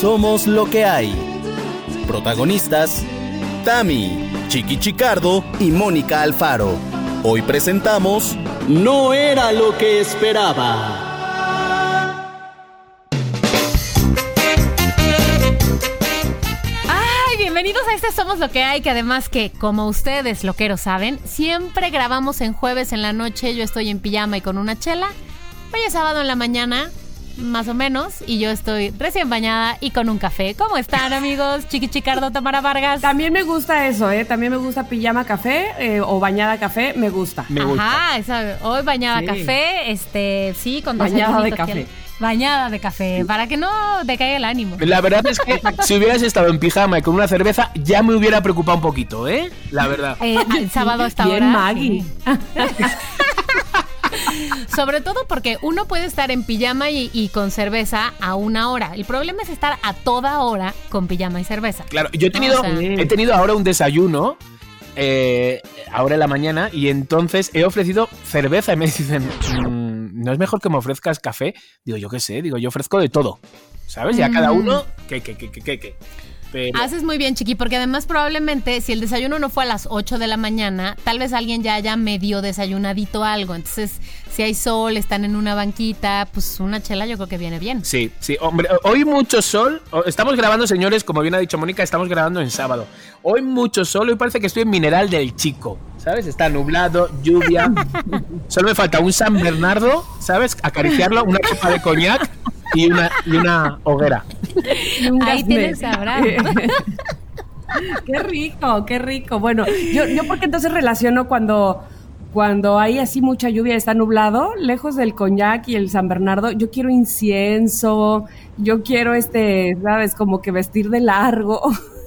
Somos lo que hay. Protagonistas: Tami, Chiqui Chicardo y Mónica Alfaro. Hoy presentamos No era lo que esperaba. Ay, bienvenidos a este Somos lo que hay, que además que, como ustedes loqueros saben, siempre grabamos en jueves en la noche, yo estoy en pijama y con una chela. Hoy es sábado en la mañana, más o menos, y yo estoy recién bañada y con un café. ¿Cómo están, amigos? Chiqui Chicardo, Tamara Vargas. También me gusta eso, ¿eh? También me gusta pijama café eh, o bañada café, me gusta. Me gusta. Ajá, esa- hoy bañada Sí. café, este, sí, con Bañada de café. que- Bañada de café, para que no decaiga el ánimo. La verdad es que si hubieras estado en pijama y con una cerveza, ya me hubiera preocupado un poquito, ¿eh? La verdad. Eh, el sábado a esta Bien, hora. Maggie. sí. Sobre todo porque uno puede estar en pijama y, y con cerveza a una hora. El problema es estar a toda hora con pijama y cerveza. Claro, yo he tenido, O sea- he tenido ahora un desayuno, eh, ahora en la mañana, y entonces he ofrecido cerveza y me dicen, "Mm, ¿no es mejor que me ofrezcas café? Digo, yo qué sé, digo, yo ofrezco de todo, ¿sabes? Y a cada Mm. uno, ¿qué, qué, qué, qué, qué? Pero, Haces muy bien, Chiqui, porque además probablemente si el desayuno no fue a las 8 de la mañana, tal vez alguien ya haya medio desayunadito algo. Entonces, si hay sol, están en una banquita, pues una chela yo creo que viene bien. Sí, sí, hombre, hoy mucho sol. Estamos grabando, señores, como bien ha dicho Mónica, estamos grabando en sábado. Hoy mucho sol, hoy parece que estoy en Mineral del Chico, ¿sabes? Está nublado, lluvia. Solo me falta un San Bernardo, ¿sabes? Acariciarlo, una copa de coñac y una, y una hoguera. Un Ahí tienes a Abraham. qué rico, qué rico. Bueno, yo, yo porque entonces relaciono cuando, cuando hay así mucha lluvia, está nublado, lejos del coñac y el San Bernardo, yo quiero incienso, yo quiero este, sabes, como que vestir de largo.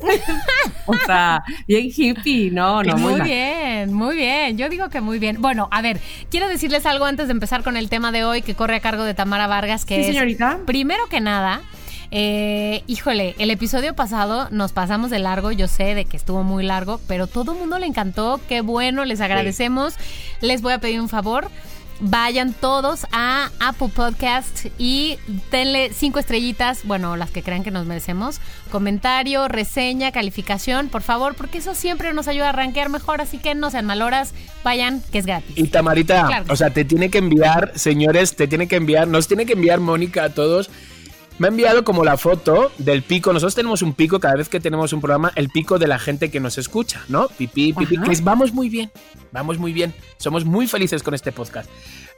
o sea, bien hippie, no, no, muy bien, muy bien. Yo digo que muy bien. Bueno, a ver, quiero decirles algo antes de empezar con el tema de hoy que corre a cargo de Tamara Vargas, que Sí, es señorita. primero que nada. eh, híjole, el episodio pasado nos pasamos de largo, yo sé de que estuvo muy largo, pero todo el mundo le encantó, qué bueno, les agradecemos. Les voy a pedir un favor, vayan todos a Apple Podcast y denle cinco estrellitas, bueno, las que crean que nos merecemos, comentario, reseña, calificación, por favor, porque eso siempre nos ayuda a rankear mejor, así que no sean maloras, vayan, que es gratis. Y Tamarita, Claro. o sea, te tiene que enviar, señores, te tiene que enviar, nos tiene que enviar Mónica a todos. Me ha enviado como la foto del pico. Nosotros tenemos un pico cada vez que tenemos un programa, el pico de la gente que nos escucha, ¿no? Pipí, pipí, Ajá. que es vamos muy bien, vamos muy bien. Somos muy felices con este podcast.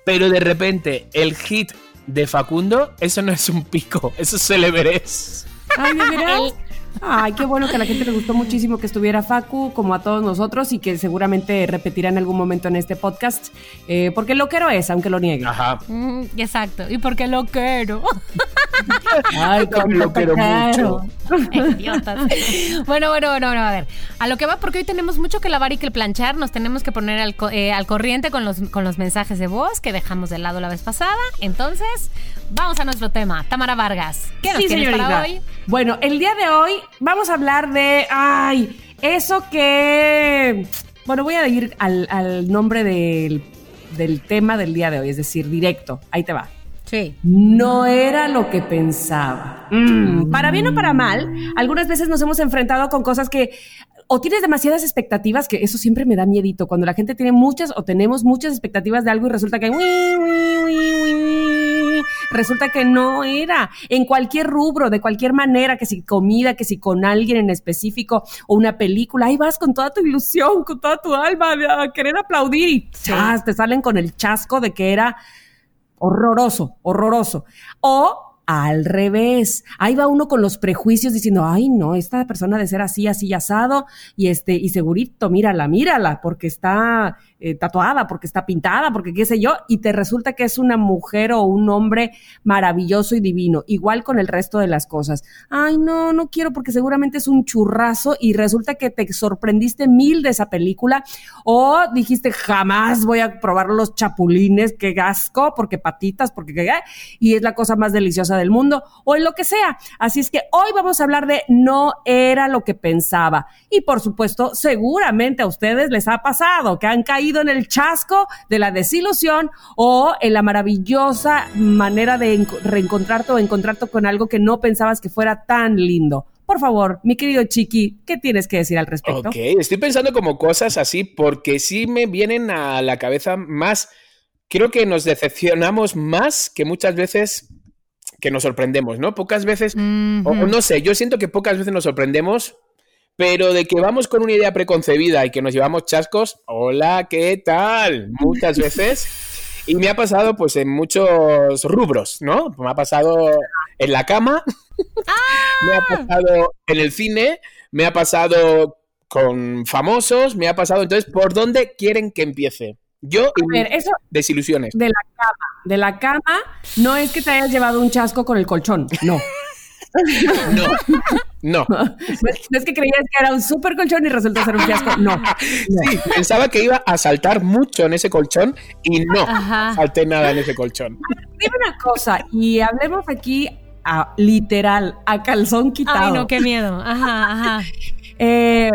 Pero de repente, el hit de Facundo, eso no es un pico, eso es el Everest. Ay, ¿de veras? Ay, qué bueno que a la gente le gustó muchísimo que estuviera Facu, como a todos nosotros, y que seguramente repetirá en algún momento en este podcast, eh, porque lo quiero es, aunque lo niegue. Ajá. Mm, exacto, y porque lo quiero. Ay, Porque lo quiero mucho. Idiotas. Bueno, bueno, bueno, bueno, a ver. A lo que va, porque hoy tenemos mucho que lavar y que planchar. Nos tenemos que poner al, co- eh, al corriente con los, con los mensajes de voz que dejamos de lado la vez pasada. Entonces, vamos a nuestro tema. Tamara Vargas, ¿qué nos Sí, tienes señorita. para hoy? Bueno, el día de hoy vamos a hablar de, ay, eso que, bueno, voy a ir al, al nombre del, del tema del día de hoy, es decir, directo. Ahí te va. Sí. No era lo que pensaba. Mm, Para bien o para mal, algunas veces nos hemos enfrentado con cosas que o tienes demasiadas expectativas, que eso siempre me da miedito, cuando la gente tiene muchas o tenemos muchas expectativas de algo y resulta que... Resulta que no era en cualquier rubro, de cualquier manera, que si comida, que si con alguien en específico o una película, ahí vas con toda tu ilusión, con toda tu alma a querer aplaudir y chas, te salen con el chasco de que era horroroso, horroroso. O al revés, ahí va uno con los prejuicios diciendo, ay no, esta persona de ser así, así asado, y este, y segurito, mírala, mírala, porque está eh, tatuada, porque está pintada, porque qué sé yo, y te resulta que es una mujer o un hombre maravilloso y divino, igual con el resto de las cosas. Ay no, no quiero porque seguramente es un churrazo y resulta que te sorprendiste mil de esa película, o dijiste jamás voy a probar los chapulines, qué asco, porque patitas, porque qué, y es la cosa más deliciosa del mundo o en lo que sea. Así es que hoy vamos a hablar de no era lo que pensaba. Y por supuesto, seguramente a ustedes les ha pasado que han caído en el chasco de la desilusión o en la maravillosa manera de reencontrarte o encontrarte con algo que no pensabas que fuera tan lindo. Por favor, mi querido Chiqui, ¿qué tienes que decir al respecto? Ok, estoy pensando como cosas así porque sí me vienen a la cabeza más. Creo que nos decepcionamos más que muchas veces que nos sorprendemos, ¿no? Pocas veces, o no sé, yo siento que pocas veces nos sorprendemos, pero de que vamos con una idea preconcebida y que nos llevamos chascos, hola, ¿qué tal? Muchas veces. Y me ha pasado pues en muchos rubros, ¿no? Me ha pasado en la cama, me ha ¡Ah! pasado en el cine, me ha pasado con famosos, me ha pasado. Entonces, ¿por dónde quieren que empiece? Yo eso desilusiones. De la cama. De la cama no es que te hayas llevado un chasco con el colchón, no. No, no. No es que creías que era un super colchón y resultó ser un fiasco. No. Sí, pensaba que iba a saltar mucho en ese colchón y no salté nada en ese colchón. Dime una cosa, y hablemos aquí a, literal, a calzón quitado. Ay, no, qué miedo. Ajá, ajá. Eh,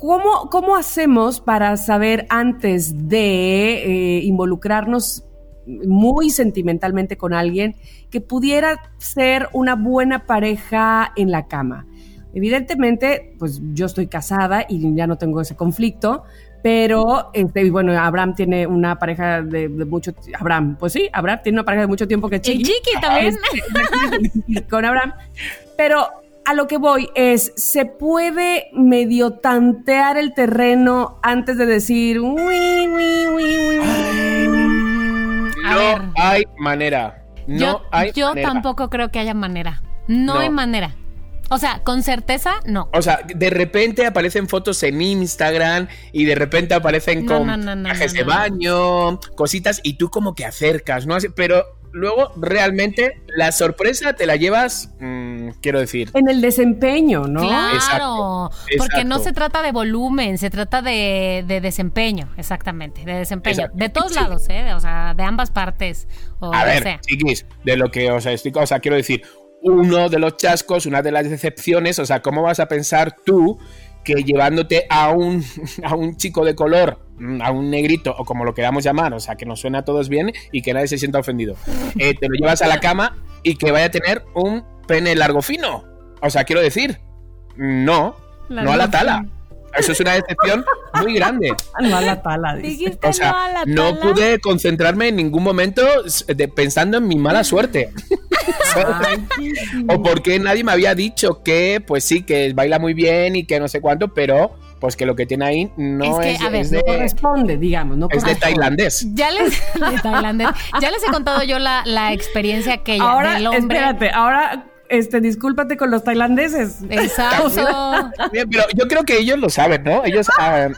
¿cómo, ¿Cómo hacemos para saber antes de eh, involucrarnos muy sentimentalmente con alguien que pudiera ser una buena pareja en la cama. Evidentemente, pues yo estoy casada y ya no tengo ese conflicto, pero este, bueno, Abraham tiene una pareja de, mucho Abraham, pues sí, Abraham tiene una pareja de mucho tiempo que Chiqui. Chiqui también. con Abraham. Pero a lo que voy es, ¿se puede medio tantear el terreno antes de decir, uy, uy, uy, uy, no hay manera. No yo, hay yo tampoco creo que haya manera. No, hay manera. O sea, con certeza, no. O sea, de repente aparecen fotos en Instagram y de repente aparecen con trajes de baño, cositas, y tú como que acercas, ¿no? Pero luego realmente la sorpresa te la llevas, mm, quiero decir. En el desempeño, ¿no? Claro, porque no se trata de volumen, se trata de, desempeño, exactamente, de desempeño. De todos lados, ¿eh? O sea, de ambas partes. A ver, chiquis, de lo que os explico, o sea, quiero decir, uno de los chascos, una de las decepciones, o sea, ¿cómo vas a pensar tú que llevándote a un, a un chico de color, mm, a un negrito, o como lo queramos llamar, o sea, que nos suena a todos bien y que nadie se sienta ofendido, eh, te lo llevas a la cama y que vaya a tener un pene largo fino. O sea, quiero decir, no, no a la tala. Eso es una decepción muy grande. No a la tala. O sea, no, pude concentrarme en ningún momento pensando en mi mala suerte. O porque nadie me había dicho que, pues sí, que baila muy bien y que no sé cuánto, pero pues que lo que tiene ahí no es, de, corresponde, digamos, no es de tailandés. Ya les, Ya les he contado yo la, la experiencia que ahora, del hombre. Espérate, ahora este, discúlpate con los tailandeses. Exacto. pero yo creo que ellos lo saben, ¿no? Ellos, ah,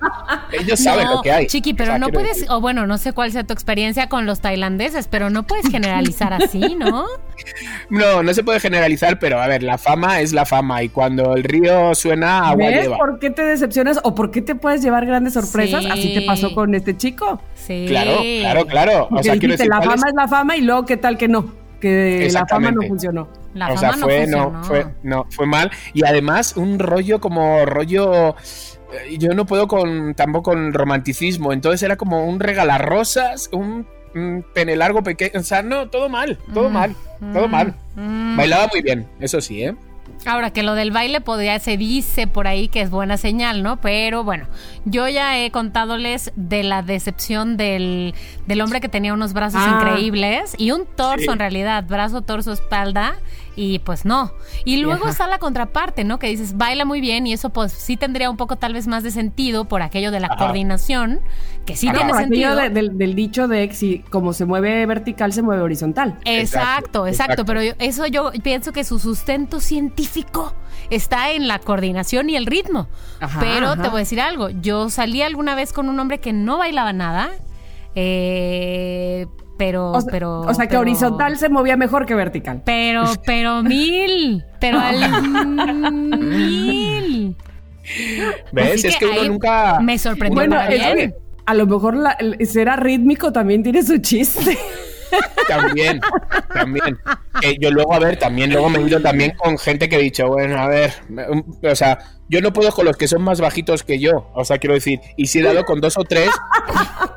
ellos saben lo que hay. Chiqui, pero no puedes, o bueno, no sé cuál sea tu experiencia con los tailandeses, pero no puedes generalizar así, ¿no? No, no se puede generalizar, pero a ver, la fama es la fama y cuando el río suena, agua ¿Ves por qué te decepcionas o por qué te puedes llevar grandes sorpresas? Así te pasó con este chico. Sí. Claro, claro, claro. O sea, dijiste, la fama es la fama y luego qué tal que no, que la fama no funcionó o sea, fue, no, fue, no, fue mal. Y además, un rollo como rollo. Eh, yo no puedo con tampoco con romanticismo. Entonces era como un regalarrosas, un, un pene largo pequeño. O sea, no, todo mal, todo mm, mal, todo mal. Mm. Bailaba muy bien, eso sí, ¿eh? Ahora que lo del baile podría, se dice por ahí que es buena señal, ¿no? Pero bueno, yo ya he contádоles de la decepción del, del hombre que tenía unos brazos ah. increíbles y un torso en realidad, brazo, torso, espalda y pues no. Y luego está la contraparte, ¿no? Que dices, baila muy bien y eso pues sí tendría un poco tal vez más de sentido por aquello de la coordinación, que sí tiene sentido. del, dicho de que si como se mueve vertical, se mueve horizontal. Exacto, exacto, pero eso yo pienso que su sustento científico está en la coordinación y el ritmo. pero te voy a decir algo, yo salí alguna vez con un hombre que no bailaba nada. Eh, pero, o sea, pero. O sea, que horizontal se movía mejor que vertical. Pero, pero mil. Pero al mil. ¿Ves? es que, uno nunca. Me sorprendió. Bueno, a lo mejor la, ser rítmico también tiene su chiste. También, también. Yo luego, a ver, también luego me he ido también con gente que he dicho, bueno, a ver, o sea, yo no puedo con los que son más bajitos que yo, o sea, quiero decir, y si he dado con dos o tres,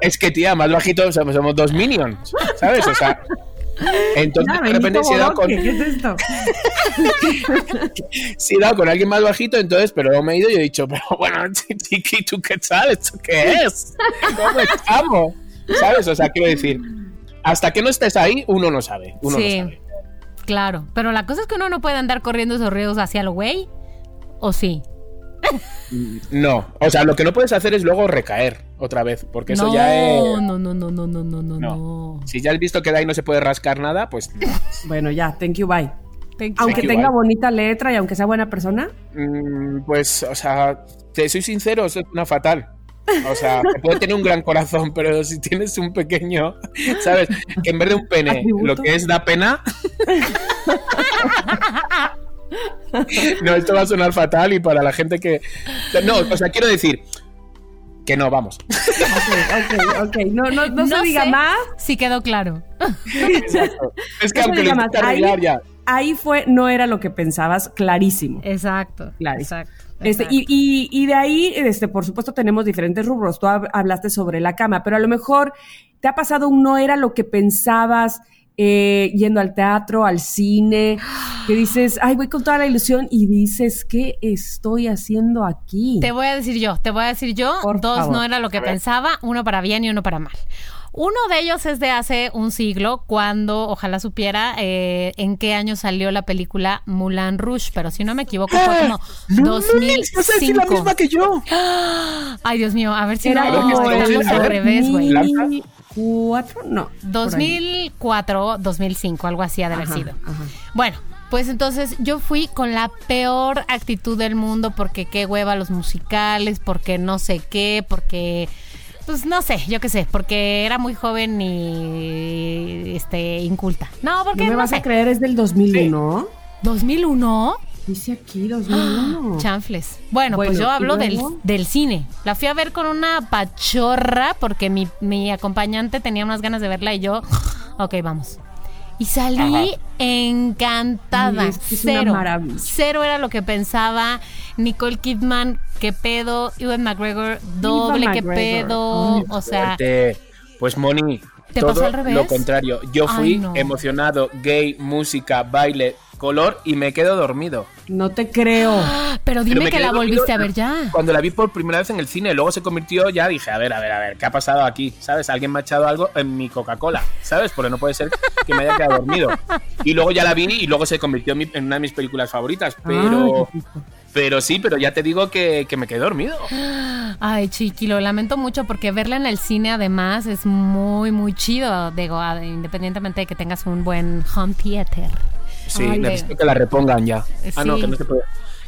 es que, tía, más bajitos, somos, somos dos minions, ¿sabes? O sea, entonces, de repente, si he dado con. ¿Qué es esto? si he dado con alguien más bajito, entonces, pero luego me he ido y he dicho, pero bueno, Chiqui, ¿tú qué tal? ¿Esto qué es? ¿Cómo estamos? ¿Sabes? O sea, quiero decir, hasta que no estés ahí, uno no sabe. Uno Sí. no sabe. Claro, pero la cosa es que uno no puede andar corriendo esos ríos hacia el güey. ¿O sí? No, o sea, lo que no puedes hacer es luego recaer otra vez, porque eso ya es. no, no, no, no, no, no, no, No. no. Si ya has visto que de ahí no se puede rascar nada, pues. Bueno, ya, thank you, bye. Thank you. Aunque you, tenga bye. bonita letra y aunque sea buena persona. mm, Pues, o sea, te soy sincero, eso es una fatal. O sea, que puede tener un gran corazón, pero si tienes un pequeño, ¿sabes? Que en vez de un pene, Atributo. lo que es da pena. No, esto va a sonar fatal y para la gente que. No, o sea, quiero decir que no, vamos. Ok, ok, ok. No, no, no, se diga sé más. Si quedó claro. Exacto. Es que No se aunque lo diga más. intente Ahí, ya. ahí fue, no era lo que pensabas, clarísimo. Exacto. Claro. Exacto. Este, y, y, y de ahí, este, por supuesto, tenemos diferentes rubros. Tú hab- hablaste sobre la cama, pero a lo mejor te ha pasado un no era lo que pensabas eh, yendo al teatro, al cine, que dices, ay, voy con toda la ilusión y dices, ¿qué estoy haciendo aquí? Te voy a decir yo, te voy a decir yo. Por dos favor. no era lo que pensaba, uno para bien y uno para mal. Uno de ellos es de hace un siglo, cuando ojalá supiera eh, en qué año salió la película Moulin Rouge, pero si no me equivoco fue como No, decir la 2005. misma que yo. Ay, Dios mío, a ver si Era no al revés, güey. 2004, no. por ahí. 2004, 2005, algo así ha de haber Ajá, sido. ajá. Bueno, pues entonces yo fui con la peor actitud del mundo porque qué hueva los musicales, porque no sé qué, porque pues no sé, yo qué sé, porque era muy joven y este inculta. No, porque No me no vas sé. a creer, es del 2001. 2001 Dice aquí 2001. Chanfles. Bueno, pues Bueno, yo ¿y hablo del, del cine. La fui a ver con una pachorra porque mi, mi acompañante tenía unas ganas de verla y yo, ok, vamos. Y salí Ajá. encantada. Ay, es que es una Cero. maravilla. Cero era lo que pensaba. Nicole Kidman, qué pedo. Ewan McGregor, doble, qué McGregor. pedo. Ay, o sea, Fuerte. Pues Moni, ¿Te todo pasó al revés? lo contrario. Yo Ay, fui no. emocionado, gay, música, baile, color y me quedo dormido. No te creo. pero dime me que la volviste a ver ya. Cuando la vi por primera vez en el cine, luego se convirtió, ya dije, a ver, a ver, a ver, ¿qué ha pasado aquí? ¿Sabes? Alguien me ha echado algo en mi Coca-Cola, ¿sabes? Porque no puede ser que me haya quedado dormido. Y luego ya la vi y luego se convirtió en, mi- en una de mis películas favoritas. Pero, Ay, pero sí, pero ya te digo que, que me quedé dormido. Ay, chiqui, lo lamento mucho porque verla en el cine además es muy, muy chido, digo, a- independientemente de que tengas un buen home theater. Sí, Ay, necesito que la repongan ya. Ah, no, que no se puede.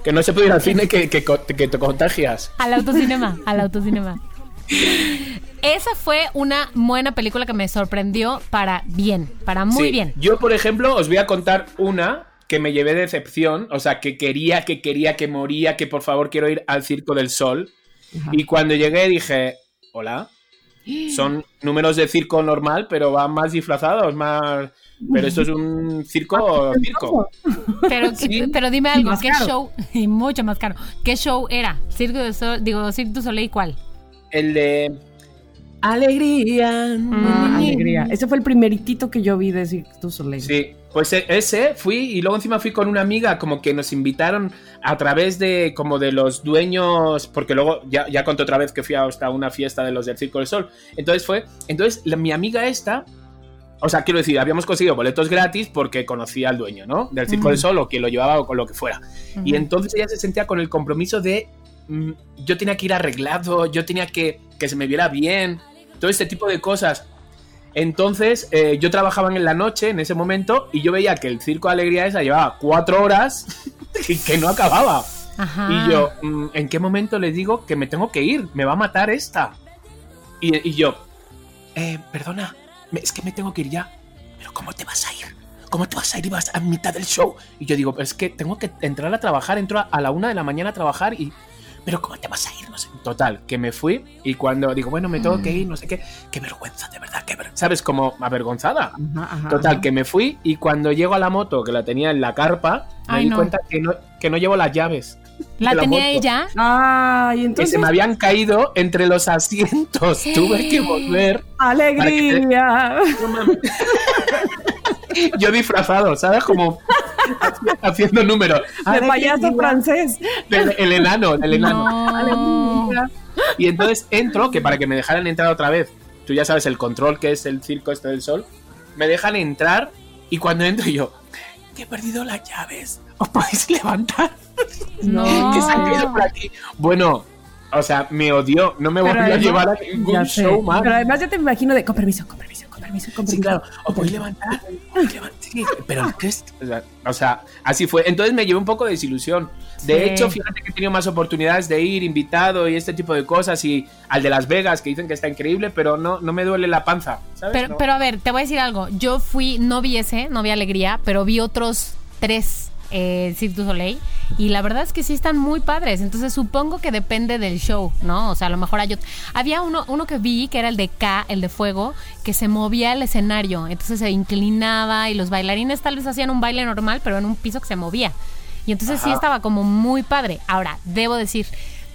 Que no se puede ir al cine que, que, te contagias. Al autocinema, al autocinema. Esa fue una buena película que me sorprendió para bien, para muy Sí, bien. Yo, por ejemplo, os voy a contar una que me llevé de decepción, o sea, que quería, que quería, que moría, que por favor quiero ir al Circo del Sol. Ajá. Y cuando llegué dije, hola, son números de circo normal, pero van más disfrazados, más... Pero esto es un circo, circo. Pero, Sí. pero dime algo, ¿qué caro. show? Y mucho más caro. ¿Qué show era? Circo de Sol, digo, Cirque du Soleil, ¿cuál? El de... Alegría. Ah, Mm. alegría. Ese fue el primeritito que yo vi de Cirque du Soleil. Sí, pues e- ese fui y luego encima fui con una amiga como que nos invitaron a través de como de los dueños, porque luego ya, ya conté otra vez que fui hasta una fiesta de los del Circo del Sol. Entonces fue, entonces la- mi amiga esta, o sea, quiero decir, habíamos conseguido boletos gratis porque conocía al dueño, ¿no? Del Circo Ujú. del Sol o quien lo llevaba o con lo que fuera. Y Ujú. entonces ella se sentía con el compromiso de mm, yo tenía que ir arreglado, yo tenía que que se me viera bien, todo este tipo de cosas. Entonces eh, yo trabajaba en la noche en ese momento y yo veía que el circo de alegría esa llevaba cuatro horas y que no acababa. Ajá. Y yo, mm, ¿en qué momento le digo que me tengo que ir? Me va a matar esta. Y, y yo, eh, perdona, es que me tengo que ir ya. Pero ¿cómo te vas a ir? ¿Cómo te vas a ir y vas a mitad del show? Y yo digo, es que tengo que entrar a trabajar, entro a, la una de la mañana a trabajar y... pero ¿cómo te vas a ir? No sé. Total, que me fui y cuando digo, bueno, me tengo que ir, no sé qué, qué vergüenza, de verdad, qué vergüenza. ¿Sabes? Como avergonzada. Ajá, ajá, Total, ajá. que me fui y cuando llego a la moto, que la tenía en la carpa, me Ay, di no. cuenta que no, que no llevo las llaves. ¿La tenía moto. ella? Ay, Que entonces. se me habían caído entre los asientos. Tuve que volver. ¡Alegría! Yo disfrazado, ¿sabes? Como haci- haciendo números. De payaso francés. El, el enano, el enano. No. Y entonces entro, que para que me dejaran entrar otra vez, tú ya sabes el control que es el circo este del sol, me dejan entrar y cuando entro yo, que he perdido las llaves, ¿os podéis levantar? No. Que se han caído por aquí. Bueno, o sea, me odió, no me volvió a llevar a Ya ningún sé. show más. Pero además ya te imagino de con permiso, con permiso, con permiso, con permiso. Sí, claro. ¿Os podéis levantar? ¿Os podéis levantar? Sí, pero ¿qué es? O sea, O sea, así fue. Entonces me llevé un poco de desilusión. De Sí. hecho, fíjate que he tenido más oportunidades de ir invitado y este tipo de cosas. Y al de Las Vegas, que dicen que está increíble, pero no, no me duele la panza. ¿sabes? Pero, No. pero a ver, te voy a decir algo. Yo fui, no vi ese, no vi Alegría, pero vi otros tres eh, Cirque du Soleil. Y la verdad es que sí están muy padres. Entonces supongo que depende del show, ¿no? O sea, a lo mejor hay otro. Había uno, uno que vi, que era el de K, el de fuego, que se movía el escenario. Entonces se inclinaba y los bailarines tal vez hacían un baile normal, pero en un piso que se movía. Y entonces sí Ajá. estaba como muy padre. Ahora, debo decir,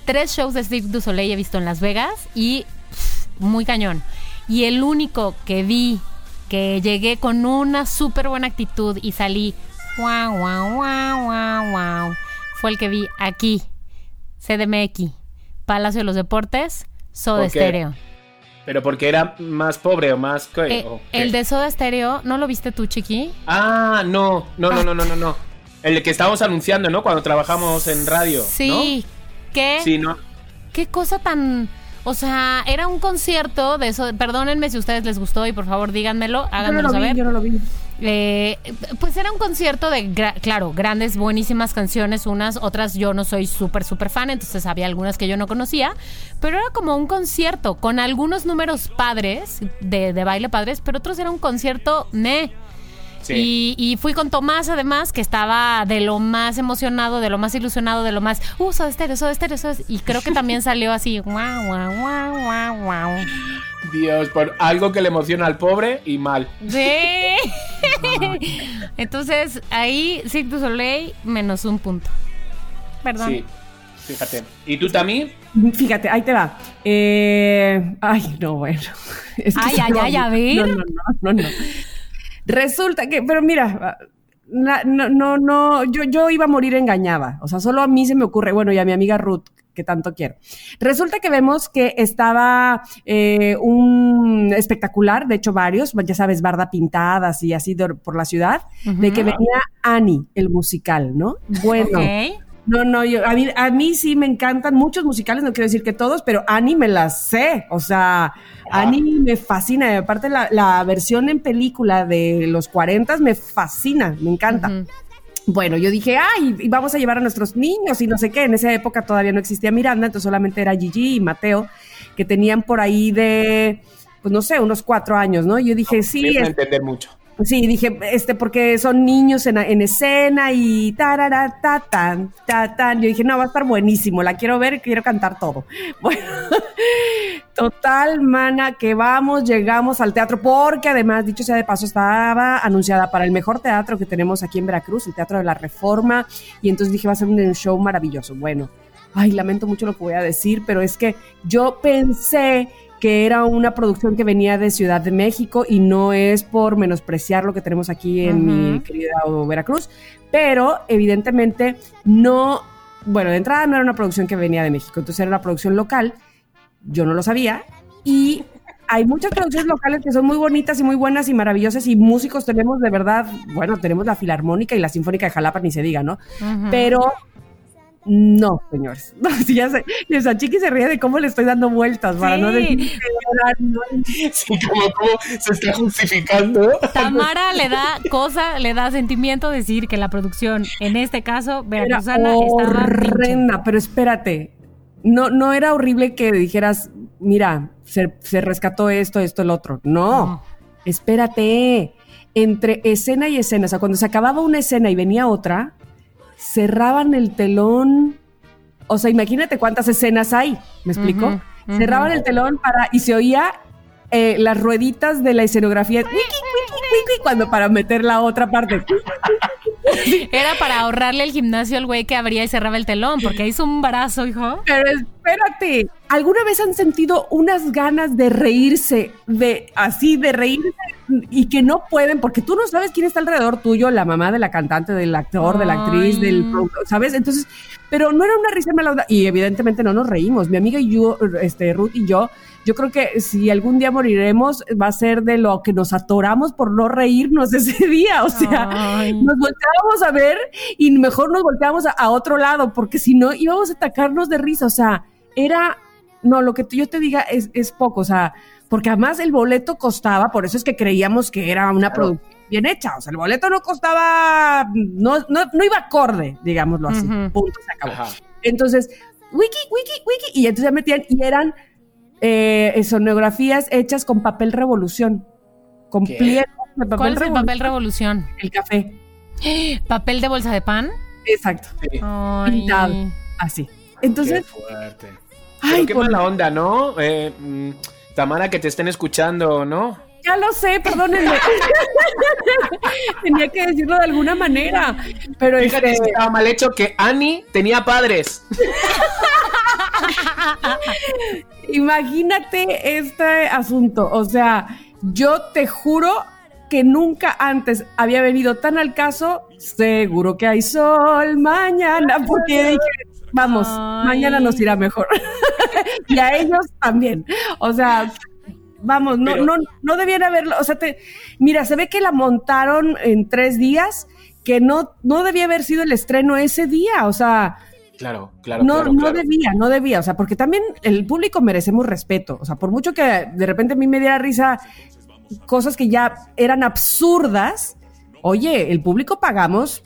tres shows de Cirque du Soleil he visto en Las Vegas y pff, muy cañón. Y el único que vi que llegué con una súper buena actitud y salí wow, wow, wow, wow, wow, fue el que vi aquí, CDMX, Palacio de los Deportes, Soda ¿Por qué? Stereo. Pero porque era más pobre o más. ¿qué? Eh, el de Soda Stereo, ¿no lo viste tú, Chiqui? Ah, no, no, no, no, no, no, no. El que estábamos anunciando, ¿no? Cuando trabajamos en radio. Sí, ¿qué? Sí, no. qué cosa tan... O sea, era un concierto de eso. Perdónenme si a ustedes les gustó y por favor díganmelo, Yo no háganmelo lo vi, saber. yo no lo vi. Eh, pues era un concierto de, gra- claro, grandes, buenísimas canciones, unas, otras yo no soy súper, súper fan, entonces había algunas que yo no conocía, pero era como un concierto con algunos números padres, de, de baile padres, pero otros era un concierto meh. Sí. Y, y fui con Tomás, además, que estaba de lo más emocionado, de lo más ilusionado, de lo más, uh, Soda Stereo, Soda Stereo, Soda Stereo", Y creo que también salió así, guau, guau, guau, guau, guau. Dios, por algo que le emociona al pobre y mal. Sí. Entonces, ahí Cirque du Soleil menos un punto. Perdón. Sí, fíjate. ¿Y tú también? Fíjate, ahí te va. Eh, ay, no, bueno. Es Ay, ay, ay, a ver. No, no, no, no, no. Resulta que, pero mira, na- no, no, no, yo, yo iba a morir engañada. O sea, solo a mí se me ocurre, bueno, y a mi amiga Ruth, que tanto quiero. Resulta que vemos que estaba eh, un espectacular, de hecho varios, ya sabes, barda pintadas y así de- por la ciudad, de que venía Annie, el musical, ¿no? Bueno. No, no, yo, a, mí, a mí sí me encantan muchos musicales, no quiero decir que todos, pero Annie me las sé. O sea, Annie me fascina. Y aparte, la, la versión en película de los 40 me fascina, me encanta. Bueno, yo dije, ay, y vamos a llevar a nuestros niños y no sé qué. En esa época todavía no existía Miranda, entonces solamente era Gigi y Mateo, que tenían por ahí de, pues no sé, unos cuatro años, ¿no? Y yo dije, sí, es- entender mucho. Sí, dije, este, porque son niños en, en escena y tarara, ta, tan, ta, tan. Yo dije, no, va a estar buenísimo, la quiero ver, quiero cantar todo. Bueno, total, mana, que vamos, llegamos al teatro, porque además, dicho sea de paso, estaba anunciada para el mejor teatro que tenemos aquí en Veracruz, el Teatro de la Reforma, y entonces dije, va a ser un show maravilloso. Bueno, ay, lamento mucho lo que voy a decir, pero es que yo pensé que era una producción que venía de Ciudad de México y no es por menospreciar lo que tenemos aquí en mi querida Veracruz, pero evidentemente no, bueno, de entrada no era una producción que venía de México, entonces era una producción local, yo no lo sabía y hay muchas producciones locales que son muy bonitas y muy buenas y maravillosas y músicos tenemos de verdad, bueno, tenemos la Filarmónica y la Sinfónica de Jalapa, ni se diga, ¿no? Pero no, señores. No, si ya se, y esa chiqui se ríe de cómo le estoy dando vueltas para no decir Sí, como, como se está justificando. Tamara le da cosa, le da sentimiento decir que la producción, en este caso, era veracruzana, estaba horrenda, pero espérate. No, no era horrible que dijeras, mira, se, se rescató esto, esto, el otro. No, No. espérate. Entre escena y escena, o sea, cuando se acababa una escena y venía otra, cerraban el telón O sea, imagínate cuántas escenas hay, ¿me explico? Cerraban el telón para y se oía eh, las rueditas de la escenografía, cuando para meter la otra parte. Era para ahorrarle el gimnasio al güey que abría y cerraba el telón, porque hizo un brazo, hijo. Pero espérate, ¿alguna vez han sentido unas ganas de reírse, de así, de reírse y que no pueden porque tú no sabes quién está alrededor tuyo, la mamá de la cantante, del actor, de la actriz, del, ¿sabes? Entonces, pero no era una risa mala y evidentemente no nos reímos. Mi amiga y yo, este, Ruth y yo, yo creo que si algún día moriremos va a ser de lo que nos atoramos por no reírnos ese día, o sea, Ay. nos volteábamos a ver y mejor nos volteábamos a, a otro lado porque si no íbamos a atacarnos de risa, o sea, era no, lo que yo te diga es, es poco, o sea, porque además el boleto costaba, por eso es que creíamos que era una producción bien hecha, o sea, el boleto no costaba, no, no, no iba acorde, digámoslo así, punto, se acabó. Ajá. Entonces, wiki, wiki, wiki, y entonces ya metían, y eran eh, sonografías hechas con papel revolución, con de papel ¿Cuál es el revolución, papel revolución? el café, ¿Papel de bolsa de pan? exacto, Sí. Pintado. así. Entonces, qué fuerte. ay, qué por- mala onda, ¿no? Eh, mm, Tamara, que te estén escuchando, ¿no? Ya lo sé, perdónenme. Tenía que decirlo de alguna manera. Pero Fíjate este, estaba mal hecho que Annie tenía padres. imagínate este asunto. O sea, yo te juro que nunca antes había venido tan al caso. Seguro que hay sol mañana, porque dije, vamos, Ay. mañana nos irá mejor. y a ellos también. O sea, vamos, no, Pero- no, no debían haberlo. O sea, te, mira, se ve que la montaron en tres días, que no, no debía haber sido el estreno ese día. O sea, Claro, claro. no, claro, no claro. debía, no debía. O sea, porque también el público merecemos respeto. O sea, por mucho que de repente a mí me diera risa cosas que ya eran absurdas, oye, el público pagamos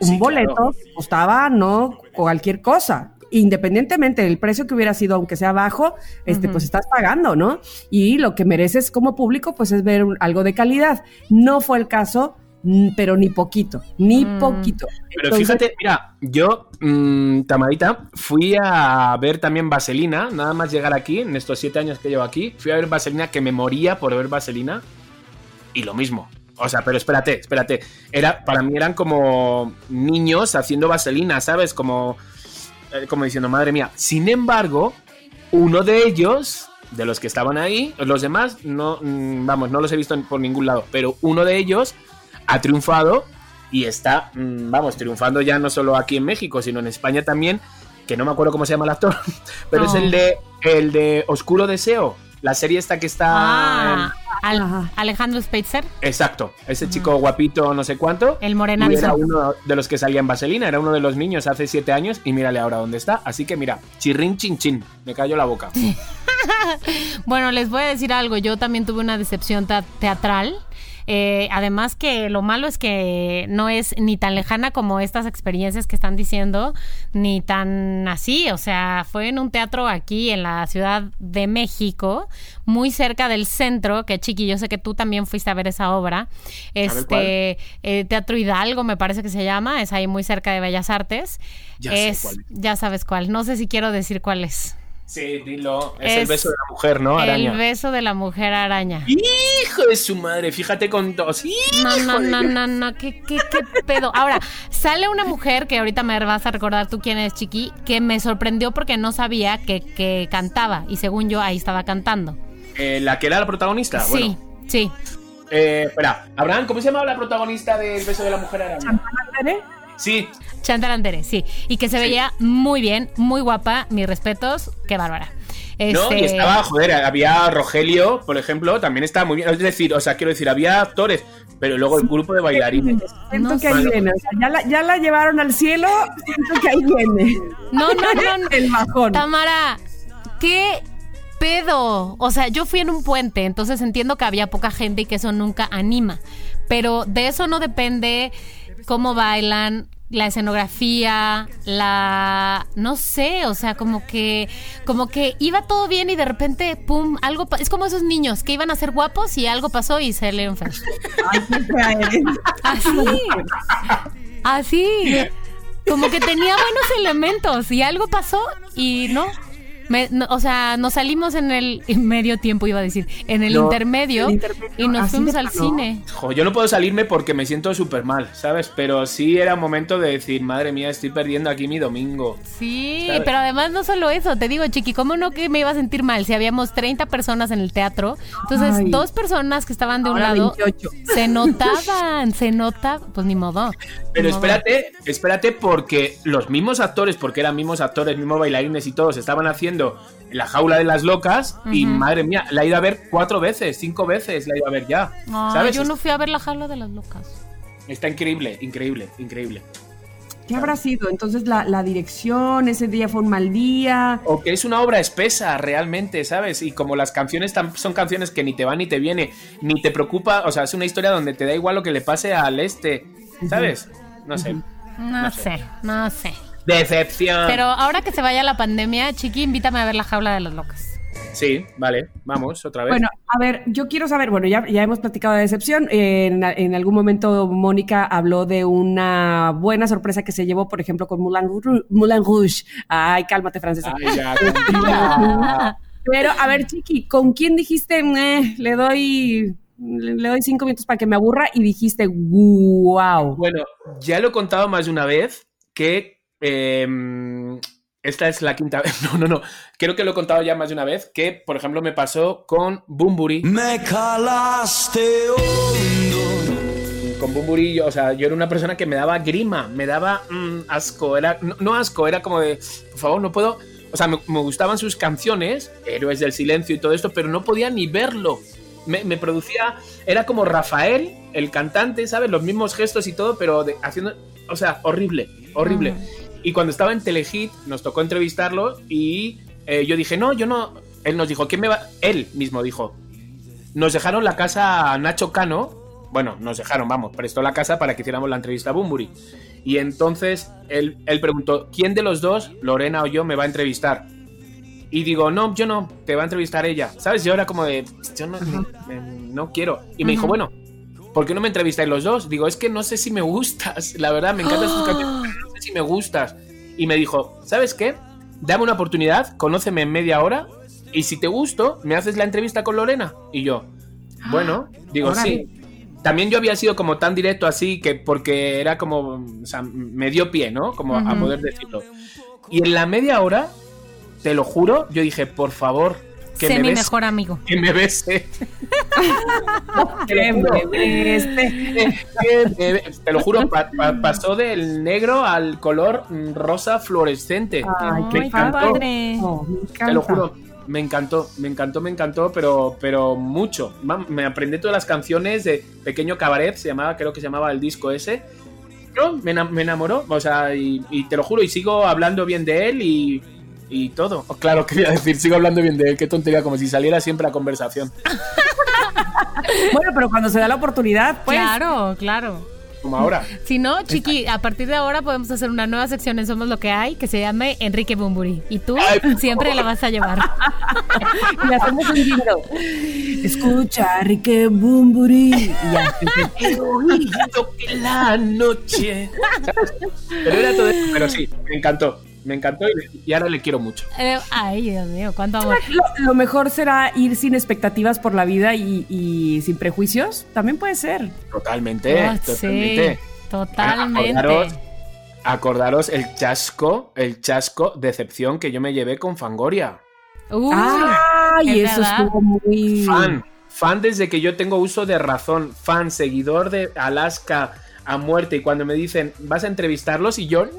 un Sí, boleto claro. que costaba no cualquier cosa. Independientemente del precio que hubiera sido, aunque sea bajo, este, pues estás pagando, ¿no? Y lo que mereces como público, pues es ver un- algo de calidad. No fue el caso, pero ni poquito, ni Mm. poquito. Pero Entonces, fíjate, mira, yo, mm, Tamarita, fui a ver también Vaselina, nada más llegar aquí, en estos siete años que llevo aquí, fui a ver Vaselina, que me moría por ver Vaselina, y lo mismo. O sea, pero espérate, espérate. Era, para mí eran como niños haciendo vaselina, ¿sabes? Como, eh, como diciendo, madre mía. Sin embargo, uno de ellos, de los que estaban ahí, los demás, no, mm, vamos, no los he visto por ningún lado, pero uno de ellos ha triunfado y está, mm, vamos, triunfando ya no solo aquí en México, sino en España también, que no me acuerdo cómo se llama el actor, pero es el de, el de Oscuro Deseo, la serie esta que está... Ah, Al-. Alejandro Spitzer, Exacto, ese chico guapito, no sé cuánto. el y morenazo. era uno de los que salía en Vaselina, era uno de los niños hace siete años y mírale ahora dónde está. Así que mira, chirrin chin chin, me cayó la boca. Bueno, les voy a decir algo. Yo también tuve una decepción teatral. Eh, además que lo malo es que no es ni tan lejana como estas experiencias que están diciendo, ni tan así. O sea, fue en un teatro aquí en la Ciudad de México, muy cerca del centro, que chiqui, yo sé que tú también fuiste a ver esa obra. Este eh, Teatro Hidalgo me parece que se llama, es ahí muy cerca de Bellas Artes. Ya sé es, cuál es. ya sabes cuál. No sé si quiero decir cuál es. Sí, dilo. Es, el Es beso de la mujer, ¿no? Araña. El beso de la mujer araña. Hijo de su madre, fíjate con dos. No, no, no, no, no, ¿Qué, qué, qué pedo. Ahora, sale una mujer que ahorita me vas a recordar tú quién es, Chiqui, que me sorprendió porque no sabía que, que cantaba y según yo ahí estaba cantando. Eh, la que era la protagonista. sí, Bueno, sí. eh, espera, Abraham, ¿cómo se llama la protagonista del beso de la mujer araña? ¿eh? Sí, Chantal Andere, sí. Y que se veía muy bien, muy guapa, mis respetos, qué bárbara. No, y Este, estaba, joder, había Rogelio, por ejemplo, también estaba muy bien. Es decir, o sea, quiero decir, había actores, pero luego el grupo de bailarines. Siento No que ahí viene. O sea, ya, la, ya la llevaron al cielo. Siento que ahí viene. No, no, no, no. El bajón. Tamara, ¿qué pedo? O sea, yo fui en un puente, entonces entiendo que había poca gente y que eso nunca anima. Pero de eso no depende cómo bailan, la escenografía, la no sé, o sea, como que como que iba todo bien y de repente pum, algo es como esos niños que iban a ser guapos y algo pasó y se le eres. Así. Así. como que tenía buenos elementos y algo pasó y no. Me- no, o sea, nos salimos en el medio tiempo, iba a decir, en el No, intermedio, el intermedio, y nos fuimos al cine. Jo, yo no puedo salirme porque me siento súper mal, ¿sabes? Pero sí era momento de decir, madre mía, estoy perdiendo aquí mi domingo. Sí, ¿Sabes? pero además no solo eso, te digo, Chiqui, ¿cómo no que me iba a sentir mal si habíamos 30 personas en el teatro? Entonces, Ay. dos personas que estaban de un lado 28. se notaban, se nota, pues ni modo. Pero Ni modo. espérate, espérate porque los mismos actores, porque eran mismos actores, mismos bailarines y todos, estaban haciendo la jaula de las locas y Ujú. madre mía, la he ido a ver cuatro veces, cinco veces, la he ido a ver ya. Ay, ¿Sabes? yo no fui a ver la jaula de las locas. Está increíble, increíble, increíble. ¿Qué habrá sido? Entonces la, la dirección, ese día fue un mal día. O que es una obra espesa realmente, ¿sabes? Y como las canciones son canciones que ni te van ni te viene, ni te preocupa, o sea, es una historia donde te da igual lo que le pase al este, ¿sabes? No sé. No sé, no sé. Decepción. Pero ahora que se vaya la pandemia, Chiqui, invítame a ver la jaula de las locas. Sí, vale, vamos, otra vez. Bueno, a ver, yo quiero saber, bueno, ya, ya hemos platicado de decepción. En, en algún momento Mónica habló de una buena sorpresa que se llevó, por ejemplo, con Moulin, Moulin Rouge. Ay, cálmate, francesa. Ay, ya, tranquila. Pero, a ver, Chiqui, ¿con quién dijiste, "Meh, le doy le le doy cinco minutos para que me aburra y dijiste, wow? Bueno, ya lo he contado más de una vez que eh, esta es la quinta vez. No, no, no. Creo que lo he contado ya más de una vez que, por ejemplo, me pasó con Bumburi. Me calaste hondo. Con Bumburi, yo, o sea, yo era una persona que me daba grima, me daba mm, asco. Era, no, no asco, era como de, por favor, no puedo. O sea, me, me gustaban sus canciones, Héroes del Silencio y todo esto, pero no podía ni verlo. Me, me producía. Era como Rafael, el cantante, ¿sabes? Los mismos gestos y todo, pero de- haciendo. O sea, horrible, horrible. Mm. Y cuando estaba en Telehit, nos tocó entrevistarlo y eh, yo dije, no, yo no. Él nos dijo, ¿quién me va? Él mismo dijo, nos dejaron la casa a Nacho Cano. Bueno, nos dejaron, vamos, prestó la casa para que hiciéramos la entrevista a Bumburi. Y entonces él, él preguntó, ¿quién de los dos, Lorena o yo, me va a entrevistar? Y digo, no, yo no, te va a entrevistar ella. ¿Sabes? Yo era como de, yo no, me- no quiero. Y me dijo, bueno, ¿por qué no me entrevistáis los dos? Digo, es que no sé si me gustas. La verdad, me encantan canciones, pero no sé si me gustas. Y me dijo, ¿sabes qué? Dame una oportunidad, conóceme en media hora y si te gusto, me haces la entrevista con Lorena. Y yo, bueno, digo, órale. sí. También yo había sido como tan directo así que porque era como, o sea, me dio pie, ¿no? Como a poder decirlo. Y en la media hora, te lo juro, yo dije, por favor, que sé me mi bese, mejor amigo. que me bese. Qué bebé. Que me be- te lo juro, pa- pa- pasó del negro al color rosa fluorescente. Ay, me qué encantó. padre. Oh, me encanta. Te lo juro, me encantó, me encantó, me encantó, pero, pero mucho. Me aprendí todas las canciones de Pequeño Cabaret, se llamaba, creo que se llamaba el disco ese. No, me enamoró, o sea, y, y te lo juro, y sigo hablando bien de él y, y todo. Oh, claro, quería decir, sigo hablando bien de él, qué tontería, como si saliera siempre a conversación. Bueno, pero cuando se da la oportunidad, pues. Claro, claro. Como ahora. Si no, Chiqui, a partir de ahora podemos hacer una nueva sección en Somos lo que hay que se llame Enrique Bumburi. Y tú Ay, siempre favor. la vas a llevar. Y le hacemos un jingle. Escucha, Rique Bumburi. Y ya. He oído que la noche. Pero era todo eso, pero sí, me encantó. Me encantó y, y ahora le quiero mucho. Eh, ay, Dios mío, cuánto amor. Lo, lo mejor será ir sin expectativas por la vida y, y sin prejuicios. También puede ser. Totalmente, Ah, totalmente. sí, totalmente. Acordaros, acordaros el chasco, el chasco decepción que yo me llevé con Fangoria. Uy, Ay, es eso verdad. estuvo muy. Fan, fan desde que yo tengo uso de razón, fan, seguidor de Alaska a muerte. Y cuando me dicen, vas a entrevistarlos, y yo, no,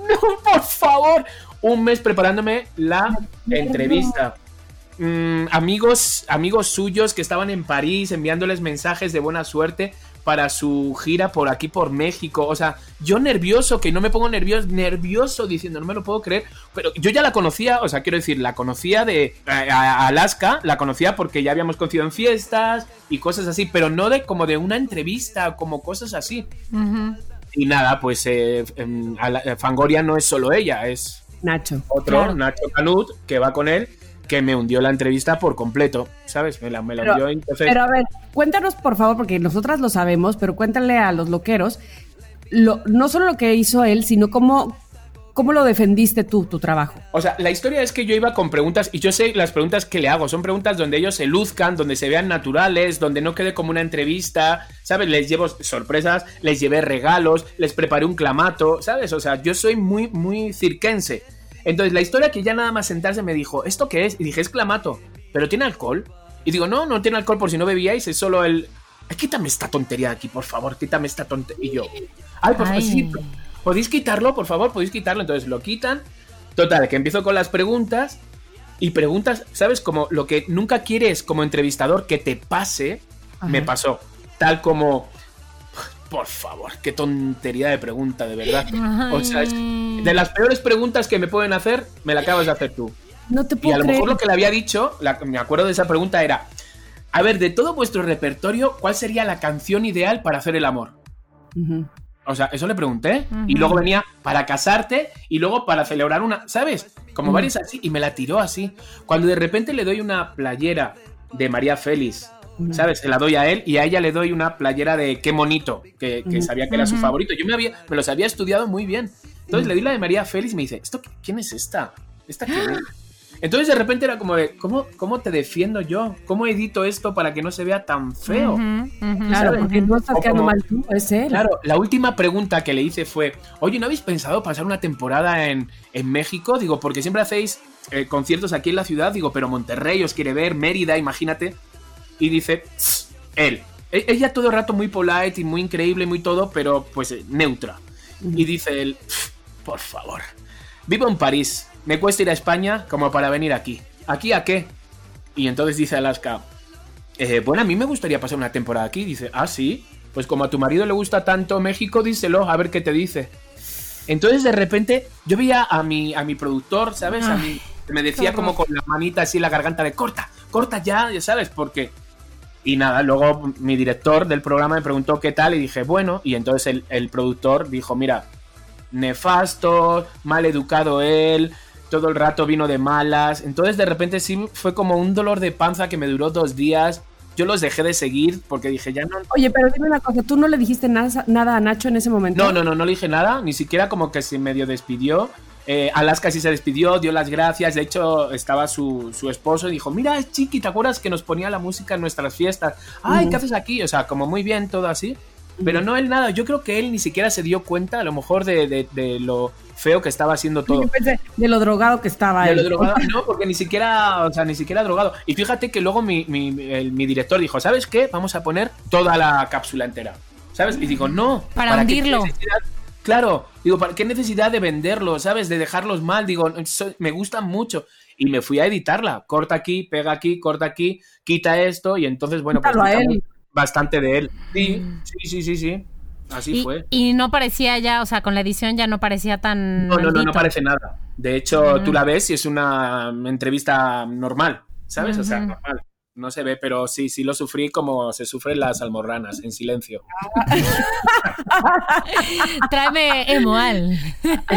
por favor, un mes preparándome la entrevista. Mm, amigos, amigos suyos que estaban en París enviándoles mensajes de buena suerte para su gira por aquí por México. O sea, yo nervioso, que no me pongo nervioso, nervioso diciendo, no me lo puedo creer. Pero yo ya la conocía, o sea, quiero decir, la conocía de a- a- Alaska, la conocía porque ya habíamos conocido en fiestas y cosas así, pero no de como de una entrevista, como cosas así. Y nada, pues eh, em, eh, Fangoria no es solo ella, es Nacho. otro, Claro. Nacho Canut, que va con él, que me hundió la entrevista por completo, ¿sabes? Me la, me la Pero- hundió. Entonces, Pero a ver, cuéntanos por favor, porque nosotras lo sabemos, pero cuéntale a los loqueros lo- no solo lo que hizo él, sino cómo cómo lo defendiste tú, tu trabajo? O sea, la historia es que yo iba con preguntas y yo sé las preguntas que le hago. Son preguntas donde ellos se luzcan, donde se vean naturales, donde no quede como una entrevista, ¿sabes? Les llevo sorpresas, les llevé regalos, les preparé un clamato, ¿sabes? O sea, yo soy muy, muy cirquense. Entonces, la historia que ya nada más sentarse me dijo, ¿esto qué es? Y dije, es clamato, pero ¿tiene alcohol? Y digo, no, no tiene alcohol por si no bebíais, es solo el... Ay, quítame esta tontería de aquí, por favor, quítame esta tontería. Y yo, ay, pues, pues sí, ¿podéis quitarlo, por favor? ¿Podéis quitarlo? Entonces lo quitan. Total, que empiezo con las preguntas. Y preguntas, ¿sabes? Como lo que nunca quieres como entrevistador que te pase, me pasó. Tal como, por favor, qué tontería de pregunta, de verdad. O sea, es de las peores preguntas que me pueden hacer, me la acabas de hacer tú. No te puedo Y a lo creer. mejor lo que le había dicho, la- me acuerdo de esa pregunta era, a ver, de todo vuestro repertorio, ¿cuál sería la canción ideal para hacer el amor? O sea, eso le pregunté. Y luego venía para casarte y luego para celebrar una, ¿sabes? Como varias así. Y me la tiró así. Cuando de repente le doy una playera de María Félix, ¿sabes? Se la doy a él y a ella le doy una playera de Qué monito, que, que sabía que era su favorito. Yo me, había, me los había estudiado muy bien. Entonces le doy la de María Félix y me dice, ¿Esto, ¿quién es esta? ¿Esta quién es? Entonces de repente era como de, ¿cómo, ¿cómo te defiendo yo? ¿Cómo edito esto para que no se vea tan feo? Claro, ¿sabes? porque no estás quedando como- mal tú, es él. Claro, la última pregunta que le hice fue, oye, ¿no habéis pensado pasar una temporada en, en México? Digo, porque siempre hacéis eh, conciertos aquí en la ciudad, digo, pero Monterrey os quiere ver, Mérida, imagínate. Y dice, "Tss, él. E- Ella todo el rato muy polite y muy increíble, muy todo, pero pues neutra. Y dice él, "Pff, por favor, vivo en París, me cuesta ir a España como para venir aquí. ¿Aquí a qué? Y entonces dice Alaska, eh, bueno, a mí me gustaría pasar una temporada aquí. Dice, ah, sí. Pues como a tu marido le gusta tanto México, díselo, a ver qué te dice. Entonces de repente yo veía a mi, a mi productor, ¿sabes? A mí, me decía como con la manita así en la garganta de corta, corta ya, ya sabes, porque... Y nada, luego mi director del programa me preguntó qué tal y dije, bueno, y entonces el, el productor dijo, mira, nefasto, mal educado él, todo el rato vino de malas. Entonces de repente sí fue como un dolor de panza que me duró dos días. Yo los dejé de seguir porque dije, ya no... Oye, pero dime una cosa, ¿tú no le dijiste nada, nada a Nacho en ese momento? No, no, no, no le dije nada, ni siquiera como que se medio despidió. Eh, Alaska sí se despidió, dio las gracias. De hecho, estaba su, su esposo y dijo: Mira, Chiqui, ¿te acuerdas que nos ponía la música en nuestras fiestas? Ay. ¿qué haces aquí? O sea, como muy bien, todo así. Pero no él nada. Yo creo que él ni siquiera se dio cuenta, a lo mejor, de, de- de lo feo que estaba haciendo todo. Yo pensé de lo drogado que estaba De él. lo drogado, no, porque ni siquiera, o sea, ni siquiera drogado. Y fíjate que luego mi, mi, el- mi director dijo, ¿sabes qué? Vamos a poner toda la cápsula entera. ¿Sabes? Y digo, no. Para qué hundirlo. Claro, digo, ¿para qué necesidad de venderlo? ¿Sabes? De dejarlos mal. Digo, so- me gustan mucho. Y me fui a editarla. Corta aquí, pega aquí, corta aquí, quita esto. Y entonces, bueno, pues a él. Bastante de él. Sí, sí, sí, sí, sí. Así Y, fue. y no parecía ya, o sea, con la edición ya no parecía tan. No, no, no, no parece nada. De hecho, Ujú. tú la ves y es una entrevista normal, ¿sabes? O sea, normal. No se ve, pero sí, sí lo sufrí como se sufren las almorranas, en silencio. Tráeme Emoal.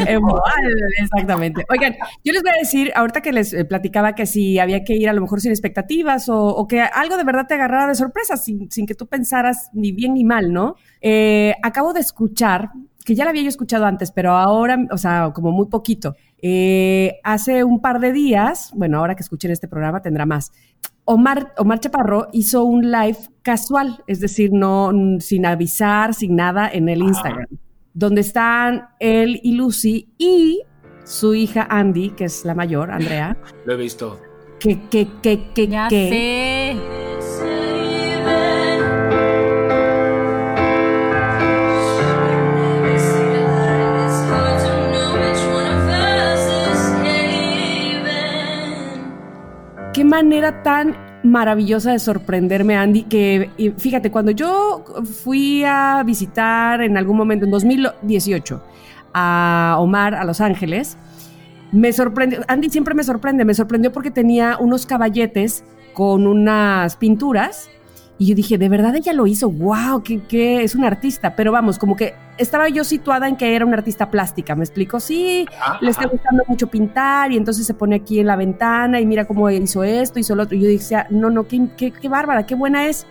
Igual, exactamente. Oigan, yo les voy a decir, ahorita que les eh, platicaba que si había que ir a lo mejor sin expectativas o, o que algo de verdad te agarrara de sorpresa, sin, sin que tú pensaras ni bien ni mal, ¿no? Eh, acabo de escuchar, que ya la había yo escuchado antes, pero ahora, o sea, como muy poquito. Eh, hace un par de días, bueno, ahora que escuchen este programa tendrá más. Omar, Omar Chaparro hizo un live casual, es decir, no sin avisar, sin nada en el Instagram donde están él y Lucy y su hija Andy, que es la mayor, Andrea, Lo he visto. que, que, que, que, Ya que- sé. Manera tan maravillosa de sorprenderme, Andy, que fíjate, cuando yo fui a visitar en algún momento, en 2018, a Omar a Los Ángeles, me sorprendió, Andy siempre me sorprende, me sorprendió porque tenía unos caballetes con unas pinturas y yo dije, de verdad ella lo hizo, wow, que, que es una artista, pero vamos, como que estaba yo situada en que era una artista plástica, ¿me explico? Sí, Ah, le está ajá. gustando mucho pintar y entonces se pone aquí en la ventana y mira cómo hizo esto, hizo lo otro. Y yo dije, no, no, qué, qué, qué bárbara, qué buena es.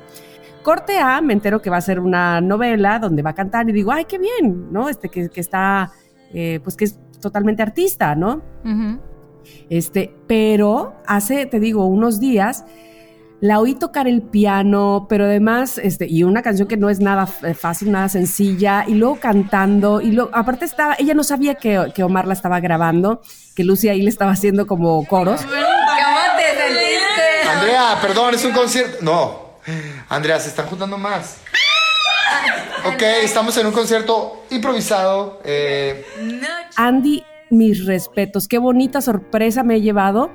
Corte A, me entero que va a ser una novela donde va a cantar y digo, ay, qué bien, ¿no? Este que, que está, eh, pues que es totalmente artista, ¿no? Ujú. Este, pero hace, te digo, unos días la oí tocar el piano, pero además, este, y una canción que no es nada f- fácil, nada sencilla, y luego cantando, y luego, aparte estaba, ella no sabía que, que Omar la estaba grabando, que Lucy ahí le estaba haciendo como coros. Andrea, perdón, es un concierto. No, Andrea, se están juntando más. Ok, estamos en un concierto improvisado. eh, Andy, mis respetos, qué bonita sorpresa me he llevado,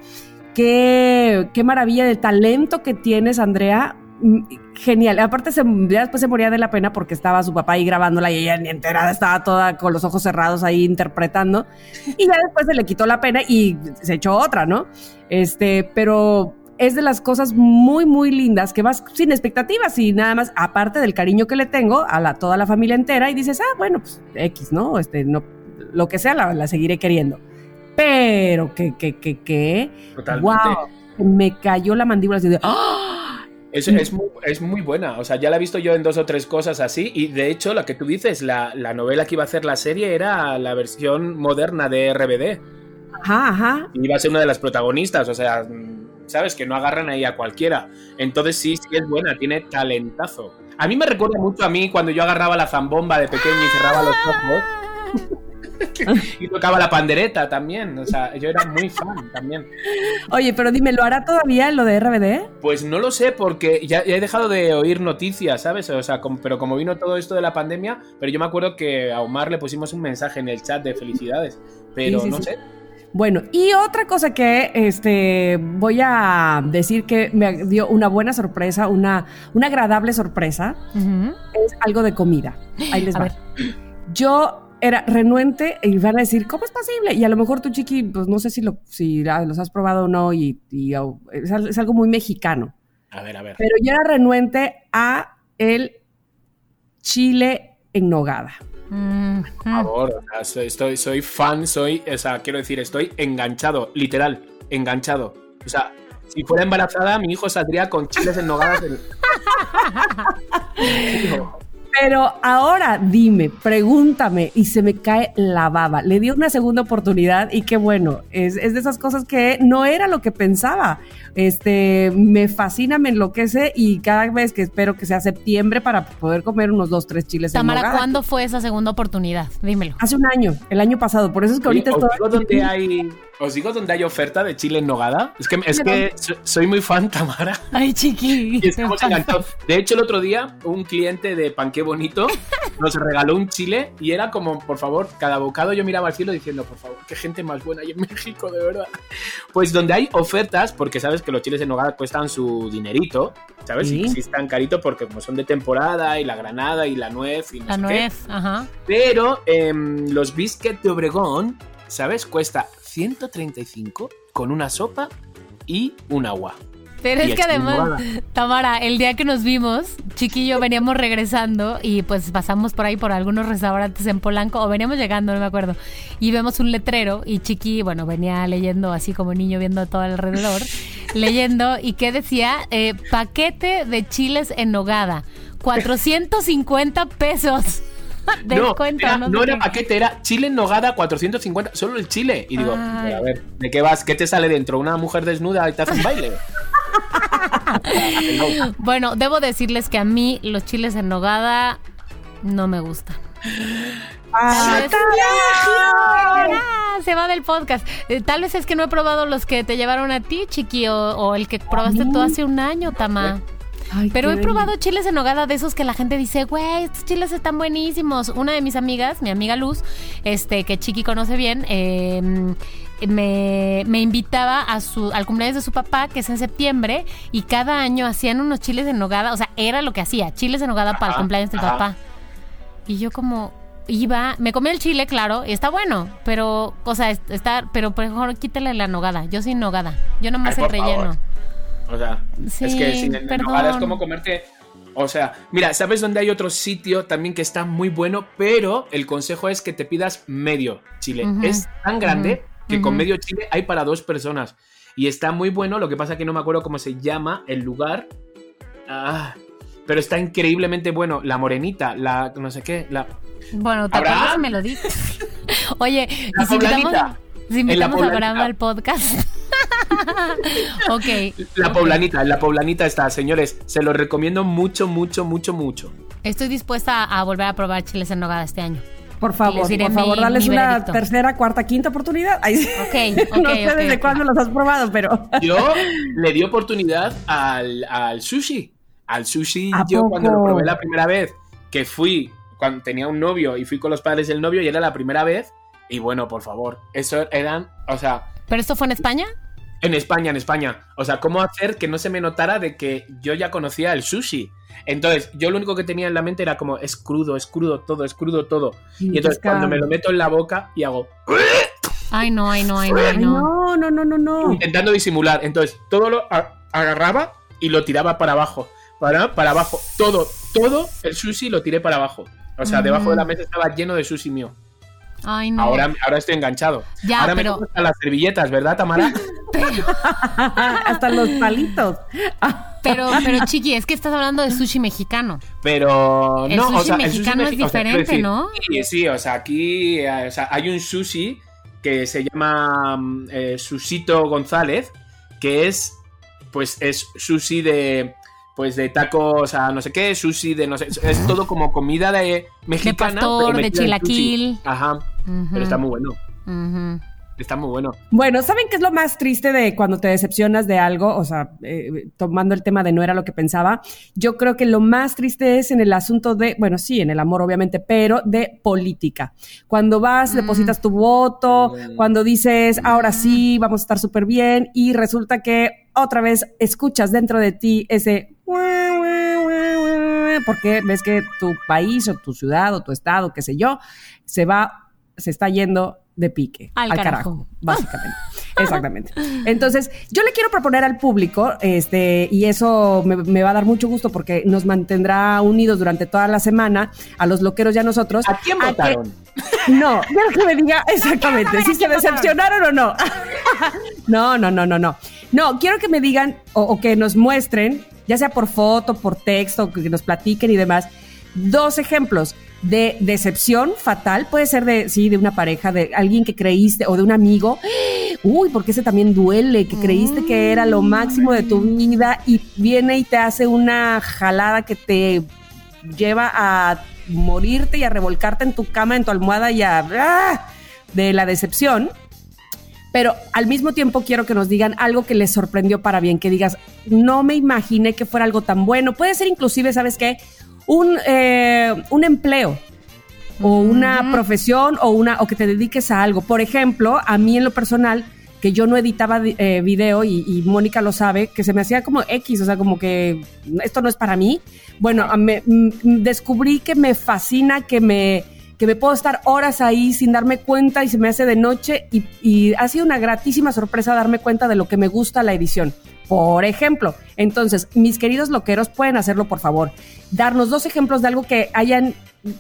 qué, qué maravilla de talento que tienes, Andrea. Mm, Genial. Aparte, ya después se moría de la pena porque estaba su papá ahí grabándola y ella ni enterada estaba toda con los ojos cerrados ahí interpretando. Y ya después se le quitó la pena y se echó otra, ¿no? Este, pero es de las cosas muy, muy lindas que vas sin expectativas y nada más, aparte del cariño que le tengo a la, toda la familia entera, y dices, ah, bueno, pues X, ¿no? Este, no, lo que sea, la seguiré queriendo. Pero que, que, que, que, Totalmente. wow, me cayó la mandíbula así de, ¡ah! Es, es, muy, es muy buena, o sea, ya la he visto yo en dos o tres cosas así, y de hecho, la que tú dices, la, la novela que iba a hacer la serie era la versión moderna de RBD. Ajá, ajá. Y iba a ser una de las protagonistas, o sea, sabes que no agarran ahí a cualquiera. Entonces sí, sí es buena, tiene talentazo. A mí me recuerda mucho a mí cuando yo agarraba la zambomba de pequeño y cerraba los ojos. y tocaba la pandereta también, o sea, yo era muy fan también. Oye, pero dime, ¿lo hará todavía lo de RBD? Pues no lo sé porque ya, ya he dejado de oír noticias, ¿sabes? O sea, com- pero como vino todo esto de la pandemia, pero yo me acuerdo que a Omar le pusimos un mensaje en el chat de felicidades, pero Sí, sí, no sí. sé. Bueno, y otra cosa que este, voy a decir que me dio una buena sorpresa, una, una agradable sorpresa, es algo de comida. Ahí les A va. ver. Yo era renuente y van a decir, ¿cómo es posible? Y a lo mejor tú, Chiqui, pues no sé si, lo, si ah, los has probado o no, y, y, oh, es, al- es algo muy mexicano. A ver, a ver. Pero yo era renuente a el chile en nogada. Mm, Por favor, o sea, soy, estoy, soy fan, soy, o sea, quiero decir, estoy enganchado, literal, enganchado. O sea, si fuera embarazada, mi hijo saldría con chiles en nogadas. en- Pero ahora dime, pregúntame y se me cae la baba. Le di una segunda oportunidad y qué bueno, es, es de esas cosas que no era lo que pensaba. Este, me fascina, me enloquece y cada vez que espero que sea septiembre para poder comer unos dos, tres chiles en Tamara, nogada. ¿cuándo fue esa segunda oportunidad? Dímelo. Hace un año, el año pasado, por eso es que Oye, ahorita os, estoy... digo dónde hay, os digo dónde hay oferta de chile en nogada. Es que, es que so- soy muy fan, Tamara. Ay, chiqui. Y estamos enganchados. De hecho, el otro día, un cliente de Panqué Bonito nos regaló un chile y era como, por favor, cada bocado yo miraba al cielo diciendo, por favor, qué gente más buena hay en México, de verdad. Pues donde hay ofertas, porque sabes que los chiles en nogada cuestan su dinerito, ¿sabes? Sí. Y sí están caritos porque como son de temporada y la granada y la nuez y no La sé qué. nuez, ajá. Pero em, los biscuits de Obregón, ¿sabes? Cuesta 135 con una sopa y un agua. Pero es que además. Tamara, el día que nos vimos, Chiqui y yo veníamos regresando y pues pasamos por ahí por algunos restaurantes en Polanco, o veníamos llegando, no me acuerdo, y vemos un letrero y Chiqui, bueno, venía leyendo así como niño viendo todo alrededor, leyendo y que decía, eh, paquete de chiles en nogada, 450 pesos. No, era- no era paquete, era chile en nogada 450, solo el chile. Y digo, Ay. a ver, ¿de qué vas? ¿Qué te sale dentro? ¿Una mujer desnuda y te hace un baile? No. Bueno, debo decirles que a mí los chiles en nogada no me gustan. Ah, Tal vez- Ah, se va del podcast. Eh, tal vez es que no he probado los que te llevaron a ti, Chiqui, o, o el que probaste tú hace un año, Tama. ay, Pero he probado chiles en nogada de esos que la gente dice, güey, estos chiles están buenísimos. Una de mis amigas, mi amiga Luz, este, que Chiqui conoce bien, eh, me, me invitaba a su, al cumpleaños de su papá, que es en septiembre, y cada año hacían unos chiles en nogada. O sea, era lo que hacía, chiles en nogada para el cumpleaños del ajá. papá. Y yo como iba, me comí el chile, claro, y está bueno, pero, o sea, es- está, pero por mejor quítale la nogada. Yo sin nogada. Yo nomás Ay, el relleno. favor. O sea, Sí, es que sin nogada es como comerte. O sea, mira, ¿sabes dónde hay otro sitio también que está muy bueno? Pero el consejo es que te pidas medio chile. Es tan grande que con medio chile hay para dos personas. Y está muy bueno, lo que pasa que no me acuerdo cómo se llama el lugar. Ah, pero está increíblemente bueno. La morenita, la no sé qué, la... Bueno, ¿te acuerdas me lo dices? Oye, La y si invitamos, si invitamos a. Abraham al podcast. ok. La poblanita, la poblanita está, señores. Se lo recomiendo mucho, mucho, mucho, mucho. Estoy dispuesta a volver a probar chiles en nogada este año. Por favor, por favor, mi- dales mi una veredicto. tercera, cuarta, quinta oportunidad. Ay, sí. Ok, ok, no sé desde cuándo los has probado, pero. Yo le di oportunidad al, al sushi. Al sushi, ¿A yo cuando lo probé la primera vez, que fui, cuando tenía un novio y fui con los padres del novio y era la primera vez. Y bueno, por favor, eso eran, o sea, ¿Pero esto fue en España? en España, en España. O sea, ¿cómo hacer que no se me notara de que yo ya conocía el sushi? Entonces, yo lo único que tenía en la mente era como, es crudo, es crudo todo, es crudo todo. Y entonces, cuando me lo meto en la boca y hago, Ay, no, ay, no, ay, no, ay, no. no, no, no, intentando disimular. Entonces, todo lo agarraba y lo tiraba para abajo. Para, para abajo. Todo, todo el sushi lo tiré para abajo. O sea, debajo de la mesa estaba lleno de sushi mío. Ay, no. Ahora, ahora estoy enganchado. Ya, ahora pero- me hasta las servilletas, ¿verdad, Tamara? Hasta los palitos. Pero, pero Chiqui, es que estás hablando de sushi mexicano. Pero El no, sushi o sea, el mexicano sushi es o sea, diferente, ¿no? Sí, sí, o sea, aquí eh, o sea, hay un sushi que se llama mm, eh, Susito González, que es, pues, es sushi de, pues, de tacos a no sé qué, sushi de no sé, es todo como comida de mexicana. pastor, pero de en sushi. chilaquil. Ajá, pero está muy bueno. Está muy bueno. Bueno, ¿saben qué es lo más triste de cuando te decepcionas de algo? O sea, eh, tomando el tema de no era lo que pensaba, yo creo que lo más triste es en el asunto de, bueno, sí, en el amor obviamente, pero de política. Cuando vas, depositas tu voto, cuando dices, ahora sí, vamos a estar súper bien, y resulta que otra vez escuchas dentro de ti ese... Porque ves que tu país o tu ciudad o tu estado, qué sé yo, se va, se está yendo de pique. Al Al, carajo. carajo. básicamente. Exactamente. Entonces, yo le quiero proponer al público, este, y eso me, me va a dar mucho gusto porque nos mantendrá unidos durante toda la semana, a los loqueros y a nosotros. ¿A quién que- votaron? no, quiero que me diga exactamente si se decepcionaron o no. no, no, no, no, no. No, quiero que me digan o, o que nos muestren, ya sea por foto, por texto, que nos platiquen y demás, dos ejemplos de decepción fatal. Puede ser de, sí, de una pareja, de alguien que creíste o de un amigo. Uy, porque ese también duele, que creíste que era lo máximo de tu vida y viene y te hace una jalada que te lleva a morirte y a revolcarte en tu cama, en tu almohada y a... ¡ah! de la decepción. Pero al mismo tiempo quiero que nos digan algo que les sorprendió para bien, que digas, no me imaginé que fuera algo tan bueno. Puede ser inclusive, ¿sabes qué? Un, eh, un empleo o una profesión o, una, o que te dediques a algo. Por ejemplo, a mí en lo personal, que yo no editaba eh, video y, y Mónica lo sabe, que se me hacía como X, o sea, como que esto no es para mí. Bueno, me, descubrí que me fascina, que me, que me puedo estar horas ahí sin darme cuenta y se me hace de noche y, y ha sido una gratísima sorpresa darme cuenta de lo que me gusta la edición. Por ejemplo, entonces, mis queridos loqueros, pueden hacerlo, por favor. Darnos dos ejemplos de algo que hayan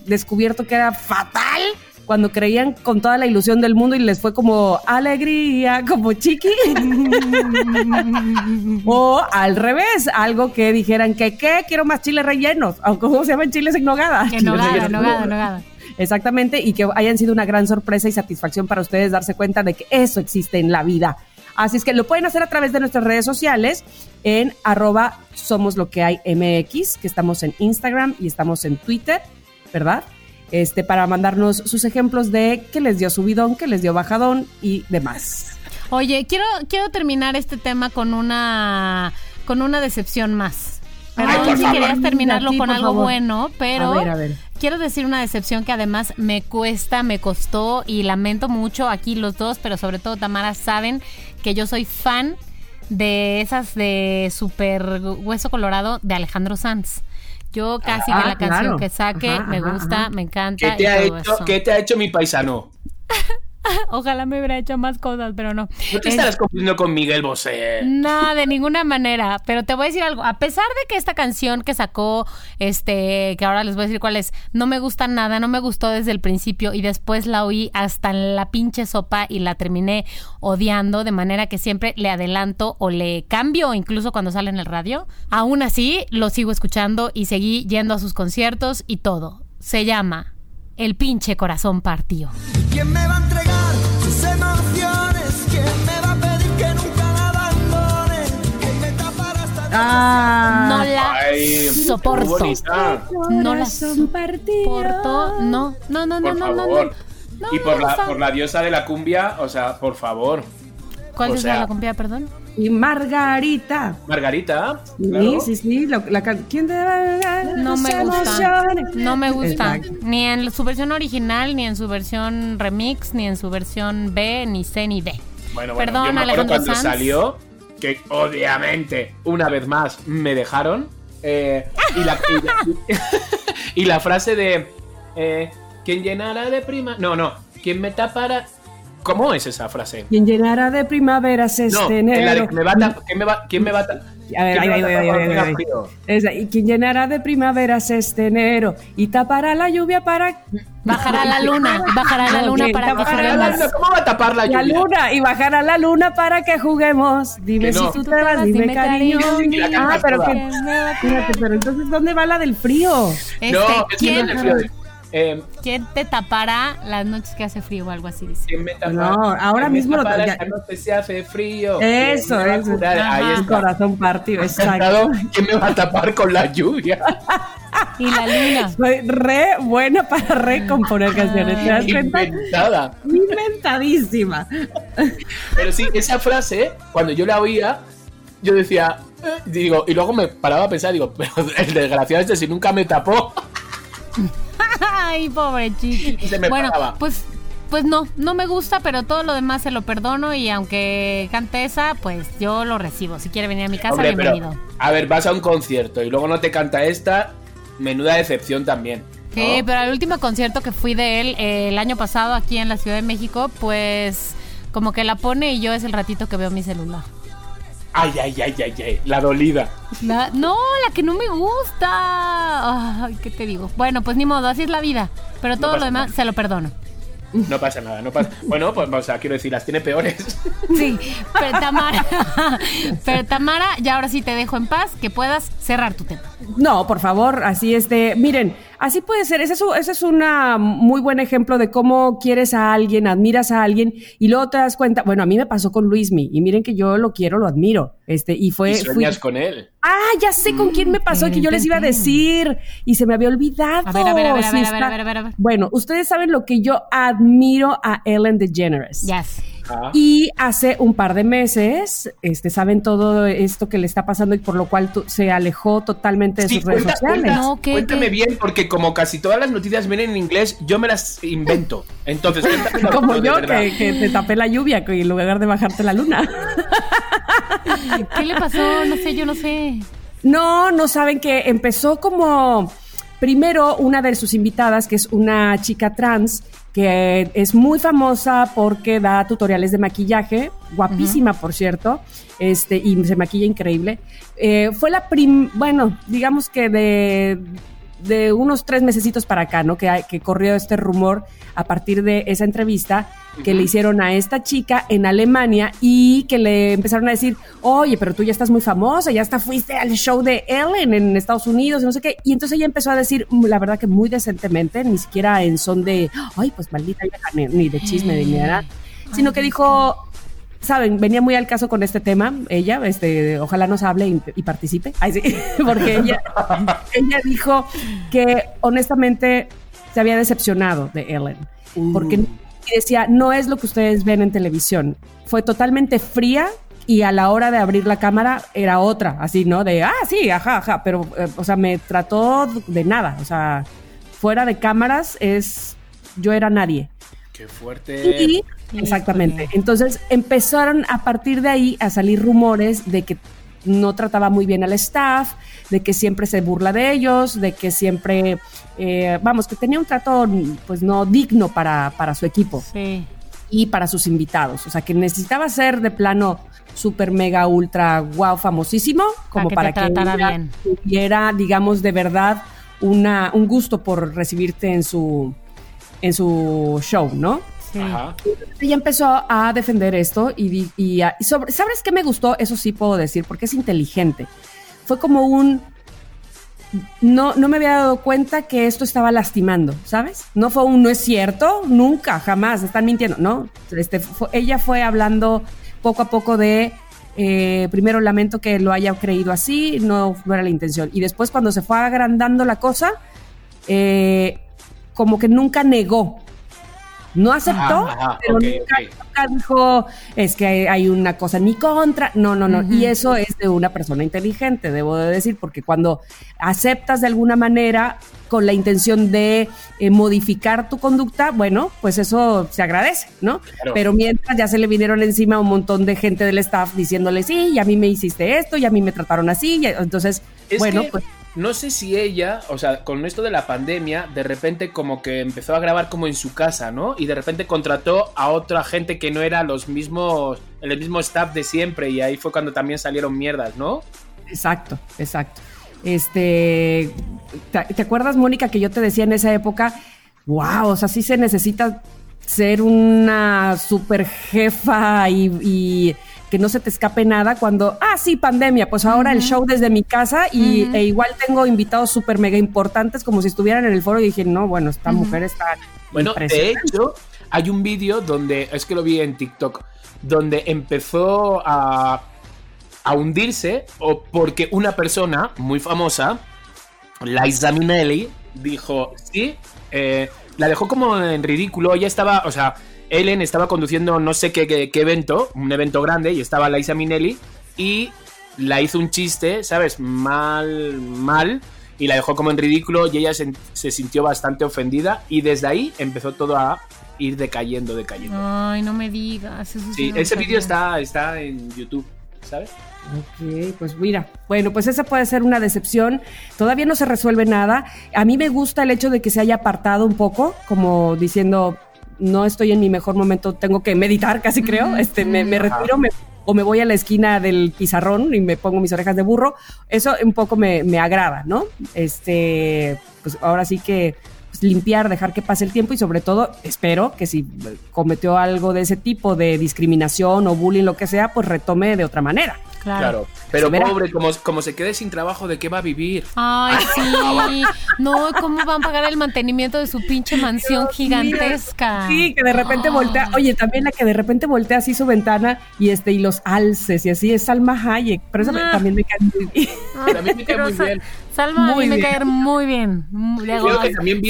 descubierto que era fatal cuando creían con toda la ilusión del mundo y les fue como alegría, como chiqui. o al revés, algo que dijeran que, ¿qué? Quiero más chiles rellenos. O ¿Cómo se llaman chiles en nogada? Chiles nogada, nogada, nogada. Exactamente, y que hayan sido una gran sorpresa y satisfacción para ustedes darse cuenta de que eso existe en la vida. Así es que lo pueden hacer a través de nuestras redes sociales en arroba somos lo que hay MX, que estamos en Instagram y estamos en Twitter, ¿verdad? Este, para mandarnos sus ejemplos de qué les dio subidón, qué les dio bajadón y demás. Oye, quiero, quiero terminar este tema con una, con una decepción más. Perdón por si favor. querías terminarlo con algo favor. bueno, pero A ver, a ver. quiero decir una decepción que además me cuesta, me costó y lamento mucho aquí los dos, pero sobre todo Tamara saben que yo soy fan de esas de Super Hueso Colorado de Alejandro Sanz. Yo casi Ah, que la canción claro. que saque Ajá, me gusta, ajá. me encanta. ¿Qué te, y ha hecho, eso. ¿Qué te ha hecho mi paisano? Ojalá me hubiera hecho más cosas, pero no. ¿No te Es- estarás confundiendo con Miguel Bosé? No, de ninguna manera. Pero te voy a decir algo. A pesar de que esta canción que sacó, este, que ahora les voy a decir cuál es, no me gusta nada, no me gustó desde el principio y después la oí hasta en la pinche sopa y la terminé odiando, de manera que siempre le adelanto o le cambio, incluso cuando sale en el radio. Aún así, lo sigo escuchando y seguí yendo a sus conciertos y todo. Se llama El pinche corazón partió. ¿Quién me va a entregar sus emociones? ¿Quién me va a pedir que nunca la abandone? ¿Quién me tapará esta Ah, No la Ay, soporto. No la partido. soporto. No, no, no, no, Por no, no, favor. no. y por la, por la diosa de la cumbia, o sea, por favor. ¿Cuál o es sea- la cumbia, perdón? Y Margarita. Margarita. Sí, claro. sí, sí. lo- la ¿Quién te va a dar No me gusta. No me gusta. Exacto. Ni en su versión original, ni en su versión remix, ni en su versión B, ni C, ni D. Bueno, bueno, Perdón, yo me acuerdo cuando Sanz. salió, que obviamente, una vez más, me dejaron. eh, y, la, y, la, y la frase de. Eh, ¿Quién llenará de prima? No, no. ¿Quién me tapará? ¿Cómo es esa frase? ¿Quién llenará de primaveras No, este la enero? me va a ta- ¿quién me va, quién me va a ver, quién ahí, me ahí, ahí, ahí, quien llenará de primaveras este enero y tapará la lluvia para Bajará la luna, bajará la luna para bajará la luna, ¿Cómo va a tapar la la lluvia? luna y bajará la luna para que juguemos. Dime Que si tú te vas, dime cariño. La Ah, pero que, fíjate, pero entonces ¿dónde va la del frío? Este, No, es que ¿quién, no es. Eh, quién te tapará las noches que hace frío o algo así? Dice. ¿Quién me tapará? No, ahora ¿Quién me mismo lo- ya- esta noche se hace frío. Eso, ¿Quién me va a eso. Ahí está. corazón partido, exacto. ¿Quién me va a tapar con la lluvia? Y la luna. Soy re buena para recomponer canciones, ¿te das cuenta? Inventada. Inventadísima. Pero sí, esa frase, cuando yo la oía, yo decía, eh, digo, y luego me paraba a pensar, digo, pero el desgraciado este si nunca me tapó. Ay, pobre chiqui. Y se me bueno, paraba. pues, pues no, no me gusta, pero todo lo demás se lo perdono y aunque cante esa, pues yo lo recibo. Si quiere venir a mi casa, Hombre, pero, bienvenido. a ver, vas a un concierto y luego no te canta esta, menuda decepción también. Sí, ¿no? pero al último concierto que fui de él eh, el año pasado aquí en la Ciudad de México, pues como que la pone y yo es el ratito que veo mi celular. Ay, ay, ay, ay, ay, la dolida. La- no, la que no me gusta. Ay, ¿qué te digo? Bueno, pues ni modo, así es la vida. Pero todo lo demás nada. se lo perdono. No pasa nada, no pasa. Bueno, pues, o sea, quiero decir, las tiene peores. Sí, pero Tamara, pero Tamara, ya ahora sí te dejo en paz, que puedas cerrar tu tema. No, por favor, así es de, miren, así puede ser, ese es, un- ese es un muy buen ejemplo de cómo quieres a alguien, admiras a alguien y luego te das cuenta, bueno, a mí me pasó con Luismi y miren que yo lo quiero, lo admiro, este, y fue, y fui- sueñas con él. ah, ya sé con quién me pasó que yo les iba a decir y se me había olvidado. A ver, a ver, a ver, a Sí ver, a está- ver, a ver, a ver, a ver. Bueno, ustedes saben lo que yo admiro a Ellen DeGeneres. Yes. Ah. Y hace un par de meses, este, saben todo esto que le está pasando y por lo cual tu- se alejó totalmente de Sí, sus redes sociales. cuenta- No, ¿qué, cuéntame qué? bien, porque como casi todas las noticias vienen en inglés, yo me las invento. Entonces, cuéntame Como yo, que, que te tapé la lluvia que en lugar de bajarte la luna. ¿Qué le pasó? No sé, yo no sé. No, no saben que empezó como primero una de sus invitadas, que es una chica trans, que es muy famosa porque da tutoriales de maquillaje, guapísima por cierto, este, y se maquilla increíble. Eh, fue la prim, bueno, digamos que de, de unos tres mesecitos para acá, ¿no? Que, hay- que corrió este rumor a partir de esa entrevista que le hicieron a esta chica en Alemania y que le empezaron a decir, oye, pero tú ya estás muy famosa, ya hasta fuiste al show de Ellen en Estados Unidos y no sé qué. Y entonces ella empezó a decir, la verdad que muy decentemente, ni siquiera en son de, ay, pues maldita ni, de chisme, ni nada, sino que dijo, saben, venía muy al caso con este tema, ella, este, ojalá nos hable y, y participe, Ay, sí, porque ella, ella dijo que honestamente se había decepcionado de Ellen, porque y decía, no es lo que ustedes ven en televisión, fue totalmente fría y a la hora de abrir la cámara era otra, así, ¿no? De, ah, sí, ajá, ajá, pero, eh, o sea, me trató de nada, o sea, fuera de cámaras es, yo era nadie. Qué fuerte. Y, exactamente. Entonces empezaron a partir de ahí a salir rumores de que no trataba muy bien al staff, de que siempre se burla de ellos, de que siempre, eh, vamos, que tenía un trato pues no digno para, para su equipo Sí. y para sus invitados. O sea, que necesitaba ser de plano super mega ultra wow famosísimo como que te para que, bien. tuviera digamos de verdad una, un gusto por recibirte en su en su show, ¿no? Ajá. Ella empezó a defender esto y, a- y sobre, ¿sabes qué me gustó? Eso sí puedo decir, porque es inteligente. Fue como un, no, no me había dado cuenta que esto estaba lastimando, ¿sabes? No fue un no es cierto, nunca, jamás, están mintiendo, ¿no? Este, fue- ella fue hablando poco a poco de, eh, primero lamento que lo haya creído así, no, no era la intención. Y después cuando se fue agrandando la cosa, eh, como que nunca negó. No aceptó, Ajá, ajá, pero nunca, dijo, es que hay, hay una cosa en mi contra. No, no, no. Y eso es de una persona inteligente, debo de decir, porque cuando aceptas de alguna manera con la intención de eh, modificar tu conducta, bueno, pues eso se agradece, ¿no? Claro. Pero mientras ya se le vinieron encima un montón de gente del staff diciéndole, sí, y a mí me hiciste esto, y a mí me trataron así, y entonces, Es bueno, que pues no sé si ella, o sea, con esto de la pandemia, de repente como que empezó a grabar como en su casa, ¿no? Y de repente contrató a otra gente que no era los mismos, el mismo staff de siempre y ahí fue cuando también salieron mierdas, ¿no? Exacto, exacto. Este, ¿te, acuerdas, Mónica, que yo te decía en esa época, wow, o sea, sí se necesita ser una super jefa y que no se te escape nada cuando, ah, sí, pandemia, pues ahora el show desde mi casa y e igual tengo invitados súper mega importantes como si estuvieran en el foro y dije, no, bueno, esta mujer está... Bueno, de impresionante". hecho, hay un vídeo donde, es que lo vi en TikTok, donde empezó a, a hundirse o porque una persona muy famosa, Liza Minnelli, dijo, sí, eh, la dejó como en ridículo, ella estaba, o sea, Ellen estaba conduciendo no sé qué, qué- qué evento, un evento grande, y estaba Liza Minnelli, y la hizo un chiste, ¿sabes? Mal, mal, y la dejó como en ridículo, y ella se, se sintió bastante ofendida, y desde ahí empezó todo a ir decayendo, decayendo. Ay, no me digas. Eso sí Sí, no ese vídeo está, está en YouTube, ¿sabes? Ok, pues mira, bueno, pues esa puede ser una decepción. Todavía no se resuelve nada. A mí me gusta el hecho de que se haya apartado un poco, como diciendo, no estoy en mi mejor momento, tengo que meditar, casi creo. Este, me, me retiro me- o me voy a la esquina del pizarrón y me pongo mis orejas de burro. Eso un poco me, me agrada, ¿no? Este, pues ahora sí que limpiar, dejar que pase el tiempo y sobre todo espero que si cometió algo de ese tipo de discriminación o bullying, lo que sea, pues retome de otra manera. Claro. Claro. Pero pobre, como, como se quede sin trabajo, ¿de qué va a vivir? Ay, sí. No, ¿cómo van a pagar el mantenimiento de su pinche mansión Dios gigantesca? Sí, que de repente Ah. voltea. Oye, también la que de repente voltea así su ventana y este y los alces y así es Salma Hayek. Pero eso me- Ah. también me cae muy bien. Pero a mí me cae Pero muy bien. Salma a mí me bien. cae muy bien. Le hago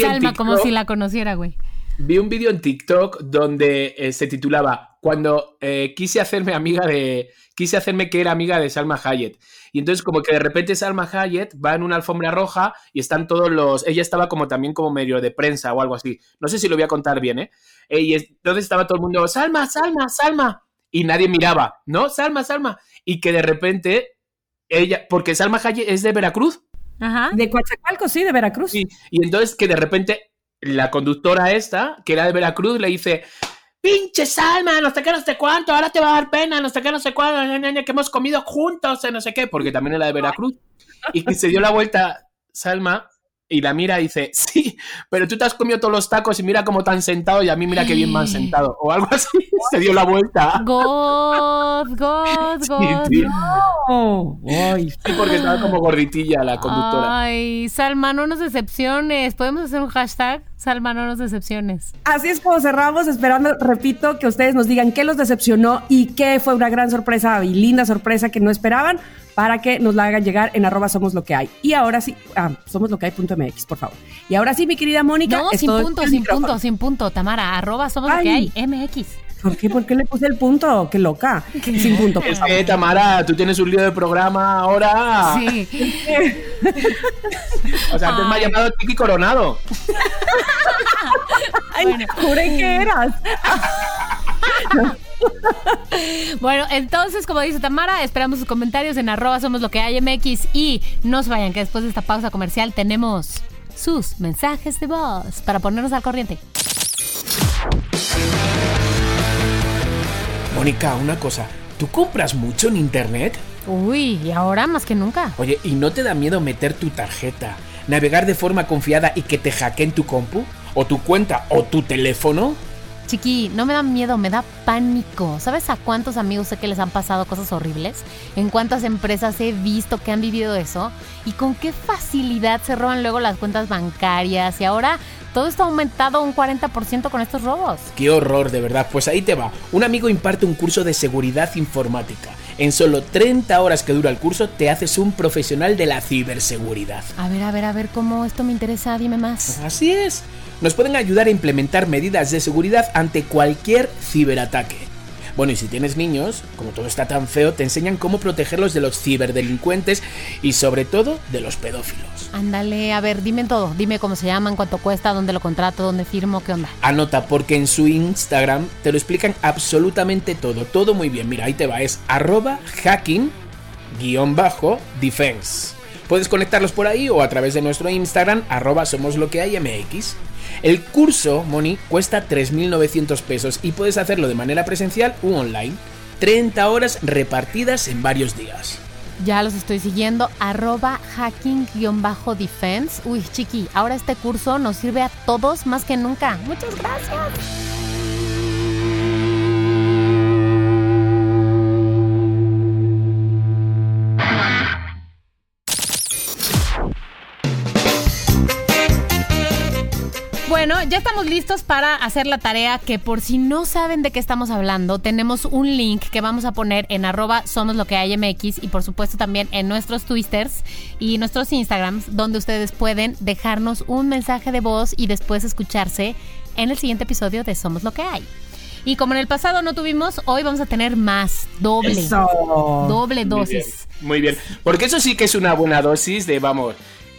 Salma como si la conociera, güey. Vi un vídeo en TikTok donde eh, se titulaba Cuando eh, quise hacerme amiga de. Quise hacerme que era amiga de Salma Hayek. Y entonces, como que de repente Salma Hayek va en una alfombra roja y están todos los. Ella estaba como también como medio de prensa o algo así. No sé si lo voy a contar bien, ¿eh? Eh, y es- entonces estaba todo el mundo, Salma, Salma, Salma. Y nadie miraba, ¿no? Salma, Salma. Y que de repente ella. Porque Salma Hayek es de Veracruz. Ajá. De Coatzacoalcos, sí, de Veracruz. Sí, y entonces que de repente la conductora esta, que era de Veracruz, le dice, pinche Salma, no sé qué, no sé cuánto, ahora te va a dar pena, no sé qué, no sé cuánto, que hemos comido juntos, no sé qué, porque también era de Veracruz. Y que se dio la vuelta Salma y la mira y dice, sí, pero tú te has comido todos los tacos y mira cómo tan sentado y a mí mira qué bien me han sentado. O algo así, se dio la vuelta. God, God, God. Sí, sí. Oh, ay. Sí, porque estaba como gorditilla la conductora. Ay, Salma, no nos decepciones. ¿Podemos hacer un hashtag? Salma, no nos decepciones. Así es como cerramos, esperando, repito, que ustedes nos digan qué los decepcionó y qué fue una gran sorpresa y linda sorpresa que no esperaban para que nos la hagan llegar en arroba somos lo que hay. Y ahora sí, ah, somos lo que hay.mx, por favor. Y ahora sí, mi querida Mónica. No, sin punto, sin micrófono. punto, sin punto. Tamara, arroba somos lo que Ay. hay. MX. ¿Por qué? ¿Por qué le puse el punto? Qué loca. Sin punto, por Es favor. que, Tamara, tú tienes un lío de programa ahora. Sí. O sea, antes me ha llamado Tiki Coronado. Ay, juré que eras. Bueno, entonces, como dice Tamara, esperamos sus comentarios en arroba somos lo que hay MX y no se vayan, que después de esta pausa comercial tenemos sus mensajes de voz para ponernos al corriente. Mónica, una cosa. ¿Tú compras mucho en internet? Uy, y ahora más que nunca. Oye, ¿y no te da miedo meter tu tarjeta, navegar de forma confiada y que te hackeen tu compu? ¿O tu cuenta o tu teléfono? Chiqui, no me da miedo, me da pánico. ¿Sabes a cuántos amigos sé que les han pasado cosas horribles? ¿En cuántas empresas he visto que han vivido eso? ¿Y con qué facilidad se roban luego las cuentas bancarias? Y ahora todo está aumentado un 40% con estos robos. Qué horror, de verdad. Pues ahí te va. Un amigo imparte un curso de seguridad informática. En solo 30 horas que dura el curso te haces un profesional de la ciberseguridad. A ver, a ver, a ver cómo esto me interesa, dime más. Así es. Nos pueden ayudar a implementar medidas de seguridad ante cualquier ciberataque. Bueno, y si tienes niños, como todo está tan feo, te enseñan cómo protegerlos de los ciberdelincuentes y sobre todo de los pedófilos. Ándale, a ver, dime todo. Dime cómo se llaman, cuánto cuesta, dónde lo contrato, dónde firmo, qué onda. Anota, porque en su Instagram te lo explican absolutamente todo, todo muy bien. Mira, ahí te va, es arroba hacking guion bajo defense. Puedes conectarlos por ahí o a través de nuestro Instagram, arroba somos lo que hay MX. El curso, Moni, cuesta 3.900 pesos y puedes hacerlo de manera presencial u online. 30 horas repartidas en varios días. Ya los estoy siguiendo, arroba hacking-defense. Uy, chiqui, ahora este curso nos sirve a todos más que nunca. Muchas gracias. Bueno, ya estamos listos para hacer la tarea que por si no saben de qué estamos hablando, tenemos un link que vamos a poner en arroba somos lo que hay MX y por supuesto también en nuestros twitters y nuestros instagrams donde ustedes pueden dejarnos un mensaje de voz y después escucharse en el siguiente episodio de Somos lo que hay. Y como en el pasado no tuvimos, hoy vamos a tener más, doble. Eso. Doble Muy bien, dosis. muy bien. Porque eso sí que es una buena dosis de, vamos,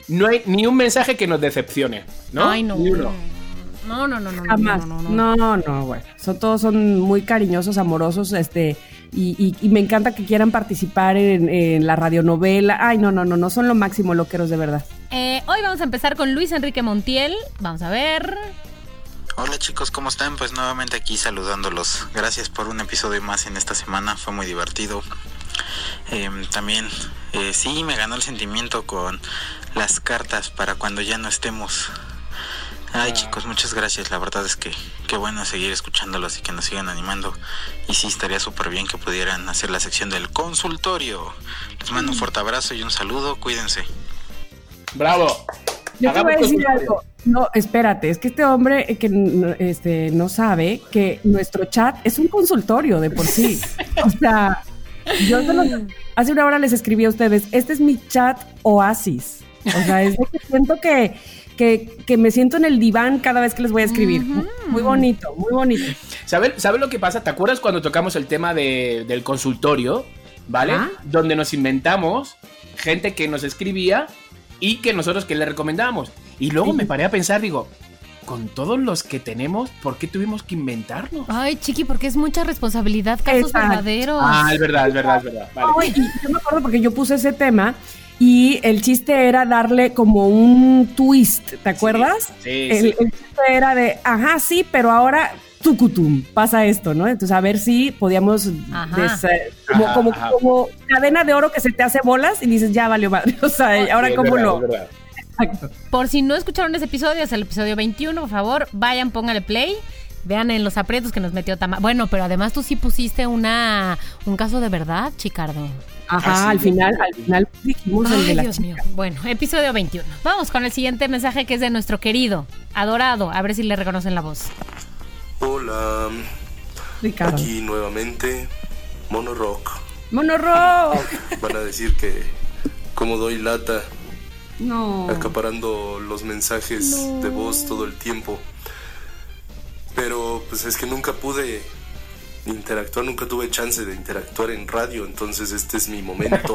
no hay ni un mensaje que nos decepcione, ¿no? Ay, no. Ni uno. No, no, no, no, no, Jamás. no, no, no. No, no, bueno. Son, todos son muy cariñosos, amorosos, este, y, y- y me encanta que quieran participar en, en la radionovela. Ay, no, no, no, no, son lo máximo loqueros de verdad. Eh, hoy vamos a empezar con Luis Enrique Montiel. Vamos a ver. Hola chicos, ¿cómo están? Pues nuevamente aquí saludándolos. Gracias por un episodio más en esta semana, fue muy divertido. Eh, también, eh, sí, me ganó el sentimiento con las cartas para cuando ya no estemos. Ay chicos, muchas gracias. La verdad es que qué bueno seguir escuchándolos y que nos sigan animando. Y sí, estaría súper bien que pudieran hacer la sección del consultorio. Les mando un fuerte abrazo y un saludo. Cuídense. Bravo. Yo te voy a decir algo. No, espérate, es que este hombre eh, que este, no sabe que nuestro chat es un consultorio de por sí. o sea, yo se los- hace una hora les escribí a ustedes, este es mi chat oasis. O sea, es que siento que, que, que me siento en el diván cada vez que les voy a escribir. Muy bonito, muy bonito. ¿Sabes sabe lo que pasa? ¿Te acuerdas cuando tocamos el tema de- del consultorio? ¿Vale? Ah. Donde nos inventamos gente que nos escribía y que nosotros que le recomendábamos. Y luego me paré a pensar, digo, con todos los que tenemos, ¿por qué tuvimos que inventarnos? Ay, chiqui, porque es mucha responsabilidad, casos Exacto. verdaderos. Ah, es verdad, es verdad, es verdad. Vale. Yo me acuerdo porque yo puse ese tema y el chiste era darle como un twist, ¿te acuerdas? Sí, el, sí. el chiste era de, ajá, sí, pero ahora tucutum, pasa esto, ¿no? Entonces a ver si podíamos Ajá. des- eh, como, Ajá, como, ajá. como cadena de oro que se te hace bolas y dices, ya valió madre. O sea, ahora cómo verdad, lo. Exacto. Por si no escucharon ese episodio, es el episodio 21, por favor, vayan, póngale play. Vean en los aprietos que nos metió Tama. Bueno, pero además tú sí pusiste una un caso de verdad, Chicardo. Ajá, Así al final, al final dijimos el de Ay, la Dios chica. mío. Bueno, episodio 21. Vamos con el siguiente mensaje que es de nuestro querido, adorado. A ver si le reconocen la voz. Hola, Ricardo. aquí nuevamente Mono Rock. ¡Monorro! Van a decir que como doy lata No. acaparando los mensajes de voz todo el tiempo. Pero pues es que nunca pude interactuar, nunca tuve chance de interactuar en radio, entonces este es mi momento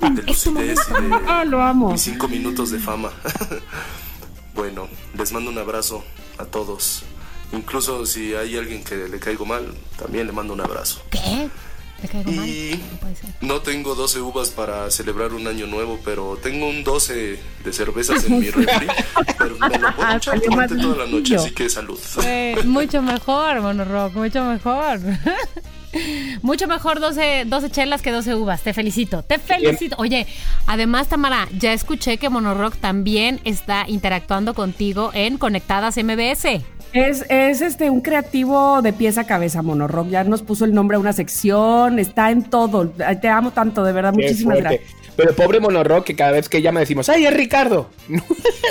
de lucidez y Ah, de lo amo. mis cinco minutos de fama. bueno, les mando un abrazo a todos. Incluso si hay alguien que le caigo mal, también le mando un abrazo. ¿Qué? ¿Te caigo mal? Y No puede ser. no tengo 12 uvas para celebrar un año nuevo, pero tengo un 12 de cervezas en mi refri. Pero me lo puedo echar más durante toda la noche, así que salud. Eh, mucho mejor, Mono Rock, mucho mejor. mucho mejor 12, 12 chelas que 12 uvas. Te felicito, te felicito. Oye, además, Tamara, ya escuché que Mono Rock también está interactuando contigo en Conectadas MBS. Es, es este un creativo de pieza a cabeza, Monorock. Ya nos puso el nombre a una sección, está en todo. Te amo tanto, de verdad. Qué Muchísimas fuerte. gracias. Pero pobre Monorock, que cada vez que llama decimos, ¡ay, es Ricardo!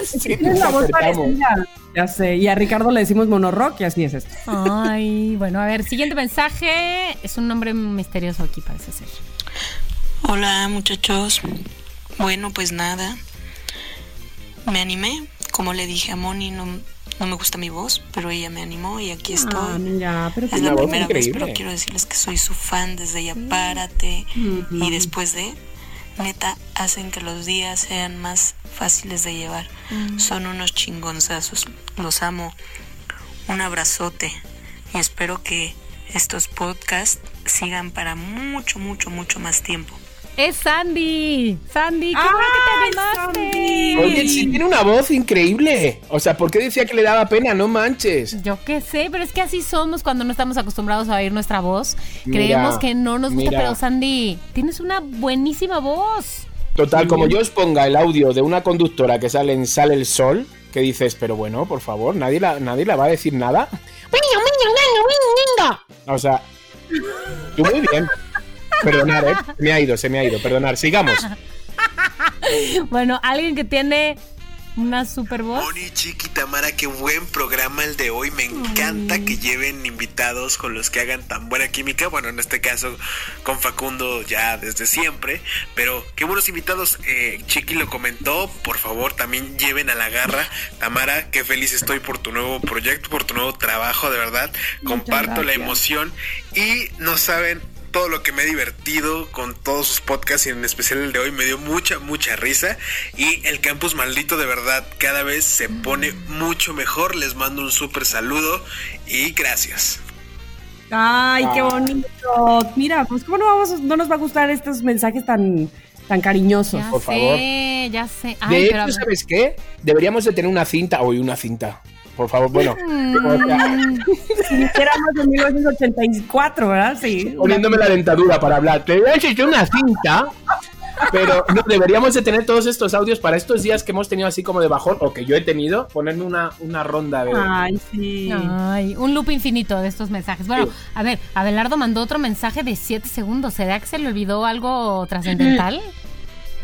Sí, la voz parecida. Ya sé. Y a Ricardo le decimos Monorock y así es esto. Ay, bueno, a ver, siguiente mensaje. Es un nombre misterioso aquí, parece ser. Hola muchachos. Bueno, pues nada. Me animé. Como le dije a Moni, no, no me gusta mi voz, pero ella me animó y aquí estoy. Ah, mira, pero es la primera vez, pero quiero decirles que soy su fan desde ya párate. Y después de, neta, hacen que los días sean más fáciles de llevar. Son unos chingonzazos. Los amo. Un abrazote. Y espero que estos podcasts sigan para mucho, mucho, mucho más tiempo. Es Sandy. Sandy, qué ¡Ay, bueno que te Sandy! animaste. Oye, sí tiene una voz increíble. O sea, ¿por qué decía que le daba pena? No manches. Yo qué sé, pero es que así somos cuando no estamos acostumbrados a oír nuestra voz. Mira, Creemos que no nos gusta, mira. pero Sandy, tienes una buenísima voz. Total, como yo os ponga el audio de una conductora que sale en Sale el Sol, que dices, pero bueno, por favor, nadie la, nadie la va a decir nada. O sea, tú muy bien. Perdonar, ¿eh? Se me ha ido, se me ha ido. Perdonar, sigamos. Bueno, alguien que tiene una super voz. Moni, Chiqui, Tamara, qué buen programa el de hoy. Me encanta que lleven invitados con los que hagan tan buena química. Bueno, en este caso con Facundo ya desde siempre. Pero qué buenos invitados. Eh, Chiqui lo comentó. Por favor, también lleven a la garra. Tamara, qué feliz estoy por tu nuevo proyecto, por tu nuevo trabajo, de verdad. Comparto la emoción. Y no saben todo lo que me he divertido con todos sus podcasts y en especial el de hoy me dio mucha, mucha risa. Y el campus maldito de verdad cada vez se pone mucho mejor. Les mando un súper saludo y gracias. Ay, qué bonito. Mira, pues cómo no vamos, no nos va a gustar estos mensajes tan, tan cariñosos. Ya por sé, favor. ya sé. De Ay, a hecho. ¿sabes qué? Deberíamos de tener una cinta. Hoy una cinta. Por favor, bueno. o sea, Si dijéramos en 1984, ¿verdad? Sí. poniéndome la dentadura para hablar. Te voy a echar una cinta. Pero no, deberíamos de tener todos estos audios para estos días que hemos tenido así como de bajón, o que yo he tenido, ponerme una, una ronda de... Ay, sí. Ay, un loop infinito de estos mensajes. Bueno, a ver, Abelardo mandó otro mensaje de 7 segundos. ¿Será que se le olvidó algo trascendental?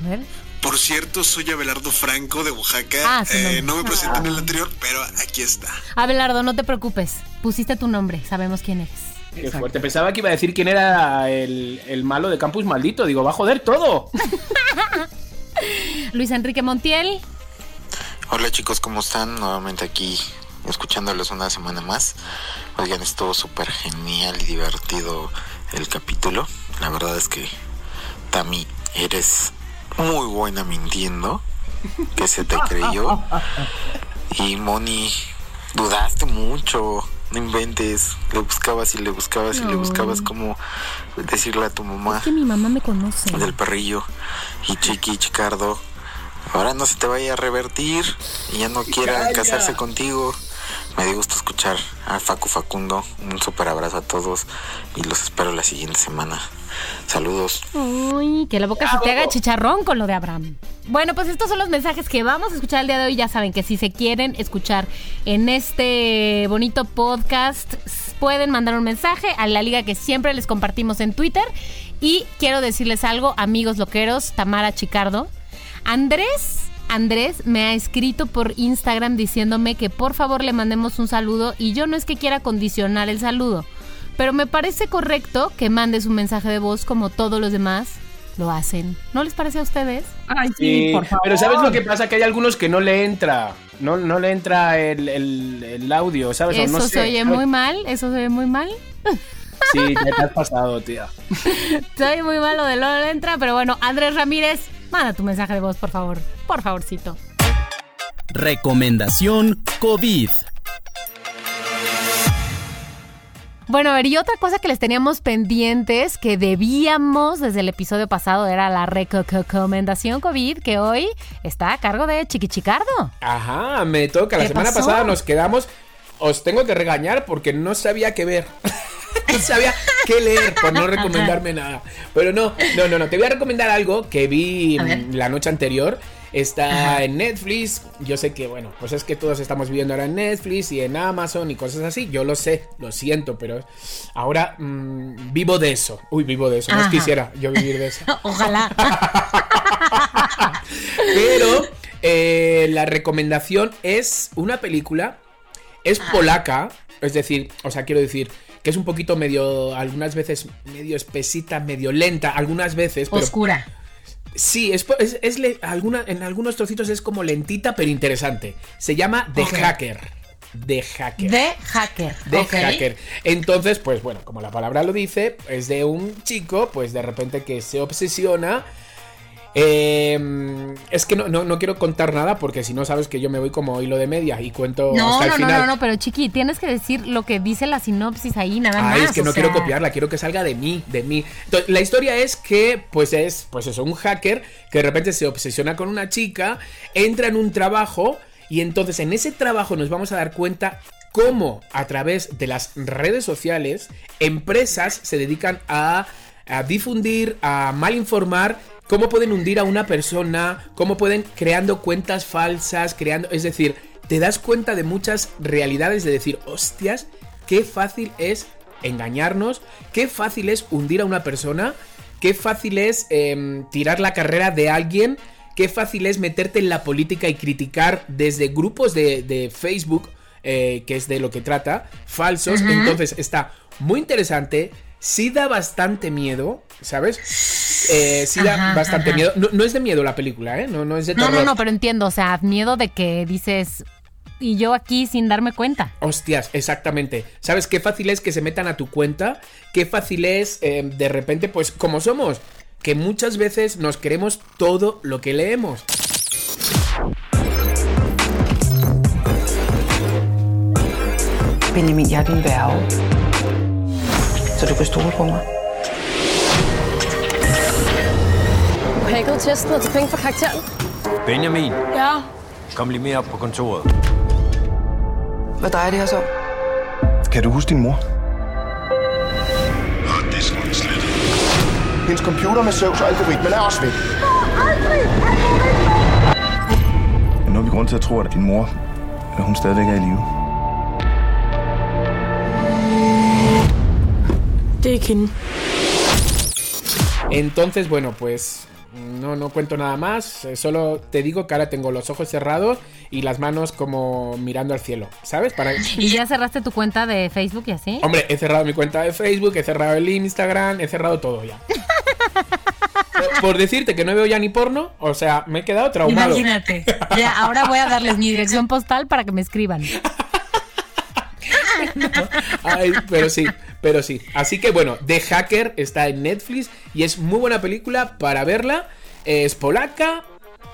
A ver. Por cierto, soy Abelardo Franco de Oaxaca. Ah, sí, Eh, no. me presenté en el anterior, pero aquí está. Abelardo, no te preocupes. Pusiste tu nombre, sabemos quién eres. Qué fuerte. Pensaba que iba a decir quién era el, el malo de Campus Maldito. Digo, va a joder todo. Luis Enrique Montiel. Hola chicos, ¿cómo están? Nuevamente aquí escuchándolos una semana más. Oigan, estuvo súper genial y divertido el capítulo. La verdad es que Tami, eres muy buena mintiendo. Que se te creyó. Y Moni, dudaste mucho. No inventes. Le buscabas y le buscabas y le buscabas cómo decirle a tu mamá Es que mi mamá me conoce. del perrillo y Chiqui Chicardo. Ahora no se te vaya a revertir y ya no quiera Calla. casarse contigo. Me dio gusto escuchar a Facu Facundo. Un super abrazo a todos y los espero la siguiente semana. Saludos. Uy, que la boca se te haga chicharrón con lo de Abraham. Bueno, pues estos son los mensajes que vamos a escuchar el día de hoy. Ya saben que si se quieren escuchar en este bonito podcast, pueden mandar un mensaje a la liga que siempre les compartimos en Twitter. Y quiero decirles algo, amigos loqueros, Tamara Chicardo. Andrés, Andrés me ha escrito por Instagram diciéndome que por favor le mandemos un saludo y yo no es que quiera condicionar el saludo, pero me parece correcto que mandes un mensaje de voz como todos los demás lo hacen. ¿No les parece a ustedes? Ay, sí, Sí, por favor. pero ¿sabes lo que pasa? Que hay algunos que no le entra. No, no le entra el, el- el audio, ¿sabes? O Eso no sé, se oye ¿sabes? muy mal, eso se oye muy mal. Sí, ya te has pasado, tía. Se oye muy mal lo de no le entra, pero bueno, Andrés Ramírez, manda tu mensaje de voz, por favor. Por favorcito. Recomendación COVID. Bueno, a ver, y otra cosa que les teníamos pendientes que debíamos desde el episodio pasado era la recomendación COVID que hoy está a cargo de Chiquichicardo. Ajá, me toca. La ¿Qué semana pasó? pasada nos quedamos. Os tengo que regañar porque no sabía qué ver. No sabía qué leer por no recomendarme nada. Pero no, no, no, no. Te voy a recomendar algo que vi la noche anterior. está en Netflix. Yo sé que, bueno, pues es que todos estamos viviendo ahora en Netflix y en Amazon y cosas así. Yo lo sé, lo siento, pero ahora mm, vivo de eso. Uy, vivo de eso. No Ajá. quisiera yo vivir de eso. Ojalá. Pero eh, la recomendación es una película, es polaca, es decir, o sea, quiero decir que es un poquito medio, algunas veces medio espesita, medio lenta, algunas veces, pero Oscura. sí, es, es- es le- alguna, en algunos trocitos es como lentita pero interesante. Se llama The. Hacker. The Hacker. De hacker. De ok. hacker. Entonces, pues bueno, como la palabra lo dice, es de un chico, pues de repente que se obsesiona. Eh, es que no, no, no quiero contar nada porque si no sabes que yo me voy como hilo de media y cuento No, hasta el no, no, final. no, no, pero chiqui, tienes que decir lo que dice la sinopsis ahí, nada más. Ay, es que no sea, quiero copiarla, quiero que salga de mí, de mí. Entonces, la historia es que, pues es, pues eso, un hacker que de repente se obsesiona con una chica, entra en un trabajo y entonces en ese trabajo nos vamos a dar cuenta cómo a través de las redes sociales empresas se dedican a, a difundir, a malinformar cómo pueden hundir a una persona, cómo pueden creando cuentas falsas, creando, es decir, te das cuenta de muchas realidades de decir, hostias, qué fácil es engañarnos, qué fácil es hundir a una persona, qué fácil es em, tirar la carrera de alguien, qué fácil es meterte en la política y criticar desde grupos de, de Facebook, eh, que es de lo que trata, falsos. Entonces está muy interesante, sí da bastante miedo, ¿sabes? Eh, sí da Ajá, bastante ajá. miedo. No, no es de miedo la película, ¿eh? No, no es de No, terror. no, no, pero entiendo, o sea, miedo de que dices, y yo aquí sin darme cuenta. Hostias, exactamente. ¿Sabes qué fácil es que se metan a tu cuenta? Qué fácil es eh, de repente, pues como somos, que muchas veces nos creemos todo lo que leemos. Benjamin. Så du kan stole på mig. Du hackede testen og tog penge fra karakteren. Benjamin, Ja. kom lige mere op på kontoret. Hvad drejer det her så? Kan du huske din mor? Hendes computer med Zeus og algoritmen er også væk. Men nu har vi grund til at tro, at din mor, at hun stadigvæk er i live. Det ikke hende. Entonces, bueno, pues no, no cuento nada más. eh, Solo te digo que ahora tengo los ojos cerrados y las manos como mirando al cielo, ¿sabes? Para... ¿Y ya cerraste tu cuenta de Facebook y así? Hombre, he cerrado mi cuenta de Facebook, he cerrado el Instagram, he cerrado todo ya. Por- Por decirte que no veo ya ni porno, o sea, me he quedado traumado. Imagínate. Ya, ahora voy a darles mi dirección postal para que me escriban. Ay, pero sí, pero sí. Así que bueno, The Hacker está en Netflix y es muy buena película para verla. Es polaca.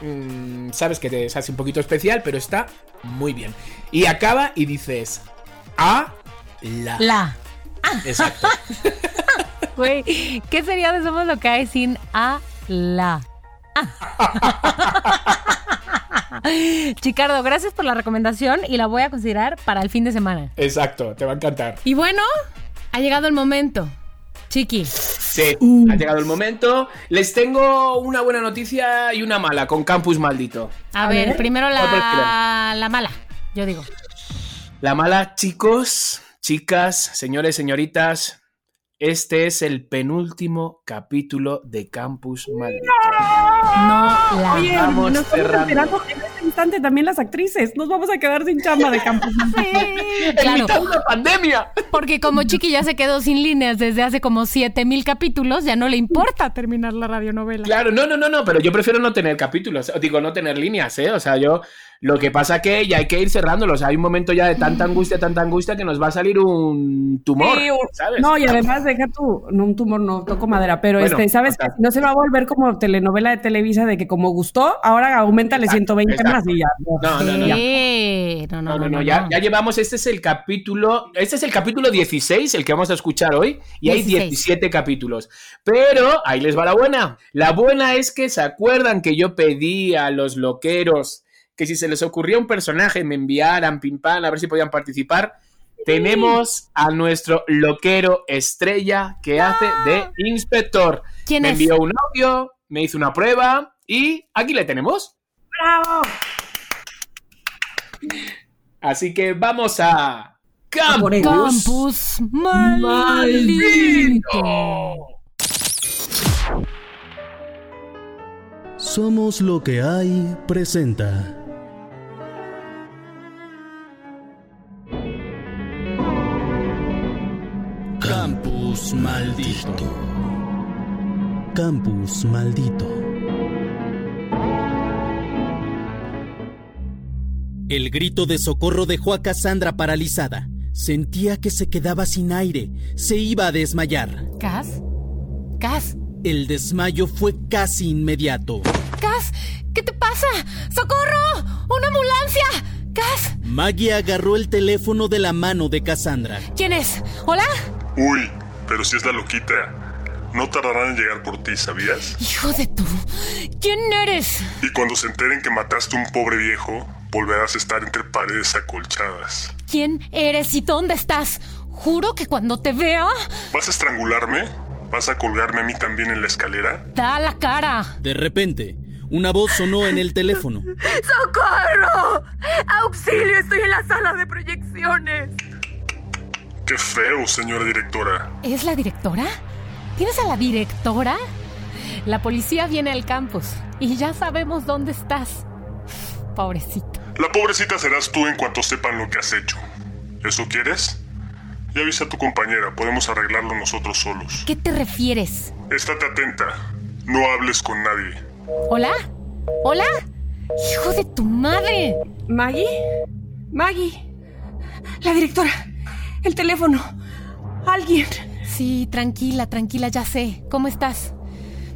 mm, sabes que te hace un poquito especial, pero está muy bien. Y acaba y dices. A la. La. Exacto. Güey, ¿qué sería de Somos lo que hay sin a la? Chicardo, gracias por la recomendación y la voy a considerar para el fin de semana. Exacto, te va a encantar. Y bueno, ha llegado el momento. Chiqui. Sí, ha llegado el momento. Les tengo una buena noticia y una mala con Campus Maldito. A, ver, primero la, la mala, yo digo. La mala, chicos, chicas, señores, señoritas. Este es el penúltimo capítulo de Campus Maldito. No la Oye, Vamos nos cerrando. Instante también las actrices. Nos vamos a quedar sin chamba de campo. Claro. una pandemia. Porque como Chiqui ya se quedó sin líneas desde hace como 7000 capítulos, ya no le importa terminar la radionovela. Claro, no, no, no, no, pero yo prefiero no tener capítulos, digo, no tener líneas, ¿eh? O sea, yo, lo que pasa que ya hay que ir cerrándolos, hay un momento ya de tanta angustia, tanta angustia que nos va a salir un tumor, Sí, o- ¿sabes? No, y además deja tú, no un tumor, no toco madera, pero Bueno, este, ¿sabes? o sea- no se va a volver como telenovela de Televisa de que como gustó, ahora aumentale 120 exacto. Más y ya. No, no, no. Sí, no, no, No, no, no, no, ya, ya llevamos, este es el capítulo, este es el capítulo 16, el que vamos a escuchar hoy, y hay 16. 17 capítulos. Pero ahí les va la buena. La buena es que se acuerdan que yo pedí a los loqueros que si se les ocurría un personaje me enviaran, pim pam, a ver si podían participar. Tenemos a nuestro loquero estrella que hace de inspector. ¿Quién me es? envió un audio, me hizo una prueba y aquí le tenemos. ¡Bravo! Así que vamos a. ellos. Campus maldito. Somos lo que hay presenta. Campus maldito. Campus maldito. El grito de socorro dejó a Cassandra paralizada. Sentía que se quedaba sin aire. Se iba a desmayar. ¿Cas? ¿Cas? El desmayo fue casi inmediato. ¿Cas? ¿Qué te pasa? ¡Socorro! ¡Una ambulancia! ¿Cas? Maggie agarró el teléfono de la mano de Cassandra. ¿Quién es? ¿Hola? Uy, pero si es la loquita. No tardarán en llegar por ti, ¿sabías? Hijo de tu... ¿Quién eres? Y cuando se enteren que mataste a un pobre viejo, volverás a estar entre paredes acolchadas. ¿Quién eres y dónde estás? Juro que cuando te vea... ¿Vas a estrangularme? ¿Vas a colgarme a mí también en la escalera? Da la cara. De repente, una voz sonó en el teléfono. ¡Socorro! ¡Auxilio! Estoy en la sala de proyecciones. Qué feo, señora directora. ¿Es la directora? ¿Tienes a la directora? La policía viene al campus y ya sabemos dónde estás. Pobrecita. La pobrecita serás tú en cuanto sepan lo que has hecho. ¿Eso quieres? Y avisa a tu compañera, podemos arreglarlo nosotros solos. ¿Qué te refieres? Estate atenta. No hables con nadie. ¿Hola? ¿Hola? ¡Hijo de tu madre! ¿Maggie? Maggie. La directora. El teléfono. Alguien. Sí, tranquila, tranquila, ya sé. ¿Cómo estás?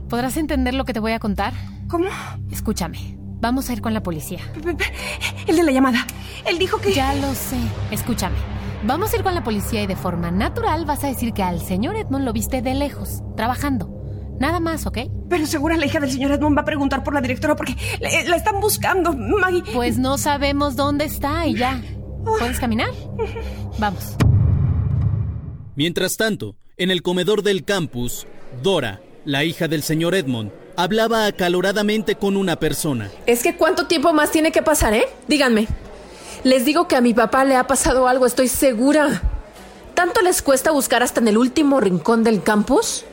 ¿Podrás entender lo que te voy a contar? ¿Cómo? Escúchame. Vamos a ir con la policía. El de la llamada. Él dijo que... Ya lo sé. Escúchame. Vamos a ir con la policía y de forma natural vas a decir que al señor Edmond lo viste de lejos, trabajando. Nada más, ¿ok? Pero segura la hija del señor Edmond va a preguntar por la directora porque la, la están buscando, Maggie. Pues no sabemos dónde está y ya. ¿Puedes caminar? Vamos. Mientras tanto, en el comedor del campus, Dora, la hija del señor Edmond, hablaba acaloradamente con una persona. Es que cuánto tiempo más tiene que pasar, ¿eh? Díganme. Les digo que a mi papá le ha pasado algo, estoy segura. ¿Tanto les cuesta buscar hasta en el último rincón del campus?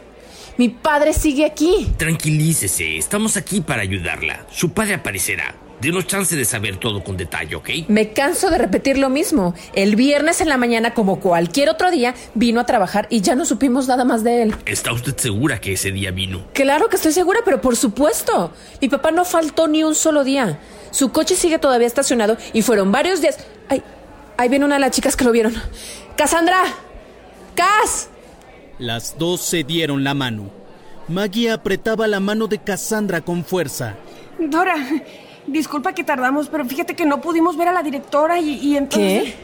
Mi padre sigue aquí. Tranquilícese, estamos aquí para ayudarla. Su padre aparecerá. Denos chance de saber todo con detalle, ¿ok? Me canso de repetir lo mismo. El viernes en la mañana, como cualquier otro día, vino a trabajar y ya no supimos nada más de él. ¿Está usted segura que ese día vino? Claro que estoy segura, pero por supuesto. Mi papá no faltó ni un solo día. Su coche sigue todavía estacionado y fueron varios días. Ay, ahí viene una de las chicas que lo vieron. ¡Cassandra! ¡Cas! Las dos se dieron la mano. Maggie apretaba la mano de Cassandra con fuerza. Dora, disculpa que tardamos, pero fíjate que no pudimos ver a la directora y, y entonces... ¿Qué?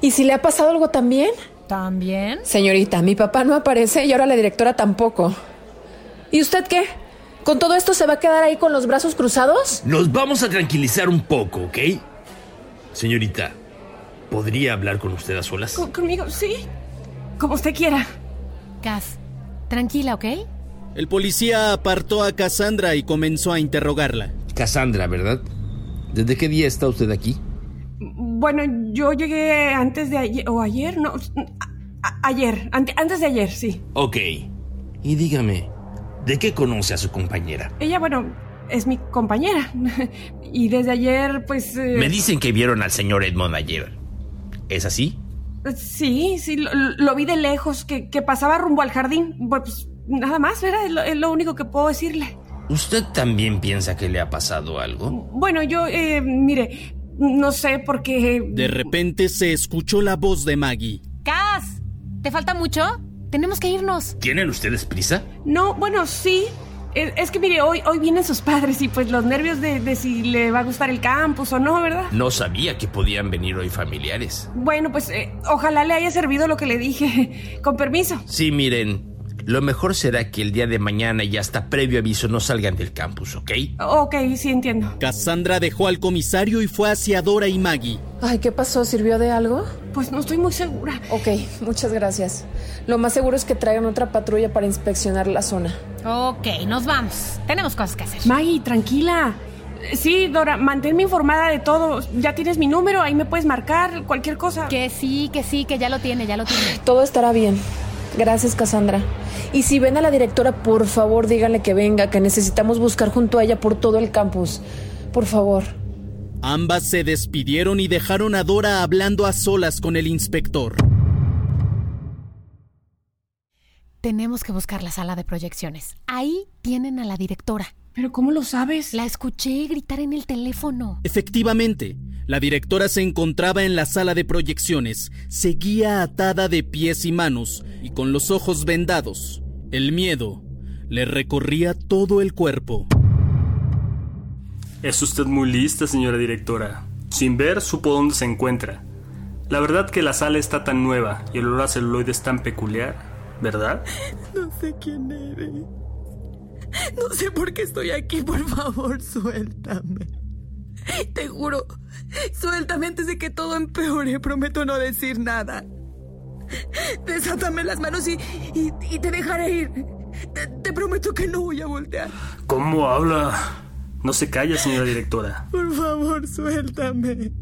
¿Y si le ha pasado algo también? ¿También? Señorita, mi papá no aparece y ahora la directora tampoco. ¿Y usted qué? ¿Con todo esto se va a quedar ahí con los brazos cruzados? Nos vamos a tranquilizar un poco, ¿ok? Señorita, ¿podría hablar con usted a solas? ¿Con- ¿Conmigo? Sí. Como usted quiera. Cas, tranquila, ¿ok? El policía apartó a Cassandra y comenzó a interrogarla. Cassandra, ¿verdad? ¿Desde qué día está usted aquí? Bueno, yo llegué antes de ayer, o ayer, no, a- ayer, ante- antes de ayer, sí. Ok. Y dígame, ¿de qué conoce a su compañera? Ella, bueno, es mi compañera. y desde ayer, pues... eh, Me dicen que vieron al señor Edmond ayer. ¿Es así? Sí, sí, lo, lo vi de lejos, que, que pasaba rumbo al jardín. Pues nada más, ¿verdad? Es lo, es lo único que puedo decirle. ¿Usted también piensa que le ha pasado algo? Bueno, yo, eh, mire, no sé por qué... De repente se escuchó la voz de Maggie. Cas, ¿te falta mucho? Tenemos que irnos. ¿Tienen ustedes prisa? No, bueno, sí. Es, que mire, hoy, hoy vienen sus padres y pues los nervios de, de si le va a gustar el campus o no, ¿verdad? No sabía que podían venir hoy familiares. Bueno, pues eh, ojalá le haya servido lo que le dije. Con permiso. Sí, miren, lo mejor será que el día de mañana y hasta previo aviso no salgan del campus, ¿ok? Ok, sí entiendo. Cassandra dejó al comisario y fue hacia Dora y Maggie. Ay, ¿qué pasó? ¿Sirvió de algo? Pues no estoy muy segura. Ok, muchas gracias. Lo más seguro es que traigan otra patrulla para inspeccionar la zona. Ok, nos vamos. Tenemos cosas que hacer. Maggie, tranquila. Sí, Dora, manténme informada de todo. Ya tienes mi número, ahí me puedes marcar cualquier cosa. Que sí, que sí, que ya lo tiene, ya lo tiene. Todo estará bien. Gracias, Cassandra. Y si ven a la directora, por favor, díganle que venga, que necesitamos buscar junto a ella por todo el campus. Por favor. Ambas se despidieron y dejaron a Dora hablando a solas con el inspector. Tenemos que buscar la sala de proyecciones. Ahí tienen a la directora. ¿Pero cómo lo sabes? La escuché gritar en el teléfono. Efectivamente, la directora se encontraba en la sala de proyecciones, seguía atada de pies y manos y con los ojos vendados. El miedo le recorría todo el cuerpo. Es usted muy lista, señora directora. Sin ver, supo dónde se encuentra. La verdad que la sala está tan nueva y el olor a celuloide es tan peculiar, ¿verdad? No sé quién eres. No sé por qué estoy aquí. Por favor, suéltame. Te juro, suéltame antes de que todo empeore. Prometo no decir nada. Desátame las manos y, y- y te dejaré ir. Te, te prometo que no voy a voltear. ¿Cómo habla? No se calla, señora directora. Por favor, suéltame.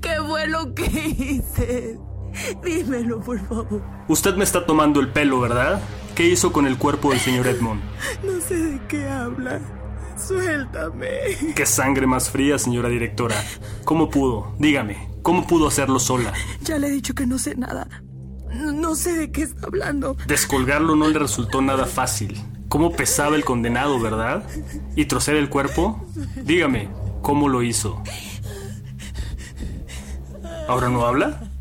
¿Qué fue lo que hice? Dímelo, por favor. Usted me está tomando el pelo, ¿verdad? ¿Qué hizo con el cuerpo del señor Edmond? No sé de qué habla. Suéltame. Qué sangre más fría, señora directora. ¿Cómo pudo? Dígame, ¿cómo pudo hacerlo sola? Ya le he dicho que no sé nada. No, sé de qué está hablando. Descolgarlo no le resultó nada fácil. ¿Cómo pesaba el condenado, verdad? ¿Y trocer el cuerpo? Dígame, ¿cómo lo hizo? ¿Ahora no habla?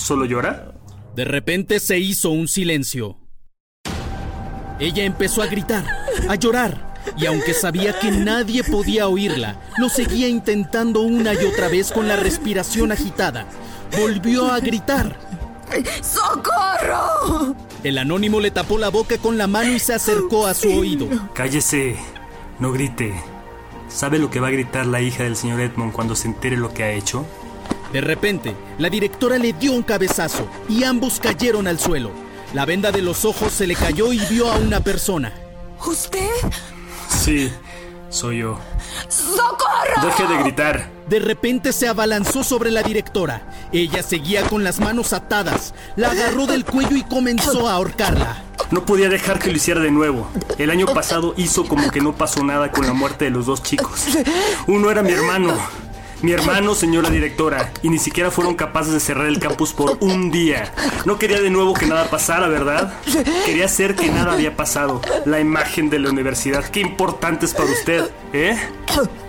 ¿Solo llora? De repente se hizo un silencio. Ella empezó a gritar, a llorar, y aunque sabía que nadie podía oírla, lo seguía intentando una y otra vez con la respiración agitada. Volvió a gritar. ¡Socorro! El anónimo le tapó la boca con la mano y se acercó a su oído. Cállese, no grite. ¿Sabe lo que va a gritar la hija del señor Edmond cuando se entere lo que ha hecho? De repente, la directora le dio un cabezazo y ambos cayeron al suelo. La venda de los ojos se le cayó y vio a una persona. ¿Usted? Sí, soy yo. ¡Socorro! Deje de gritar. De repente se abalanzó sobre la directora. Ella seguía con las manos atadas. La agarró del cuello y comenzó a ahorcarla. No podía dejar que lo hiciera de nuevo. El año pasado hizo como que no pasó nada con la muerte de los dos chicos. Uno era mi hermano. Mi hermano, señora directora, y ni siquiera fueron capaces de cerrar el campus por un día. No quería de nuevo que nada pasara, ¿verdad? Quería hacer que nada había pasado. La imagen de la universidad, qué importante es para usted, ¿eh?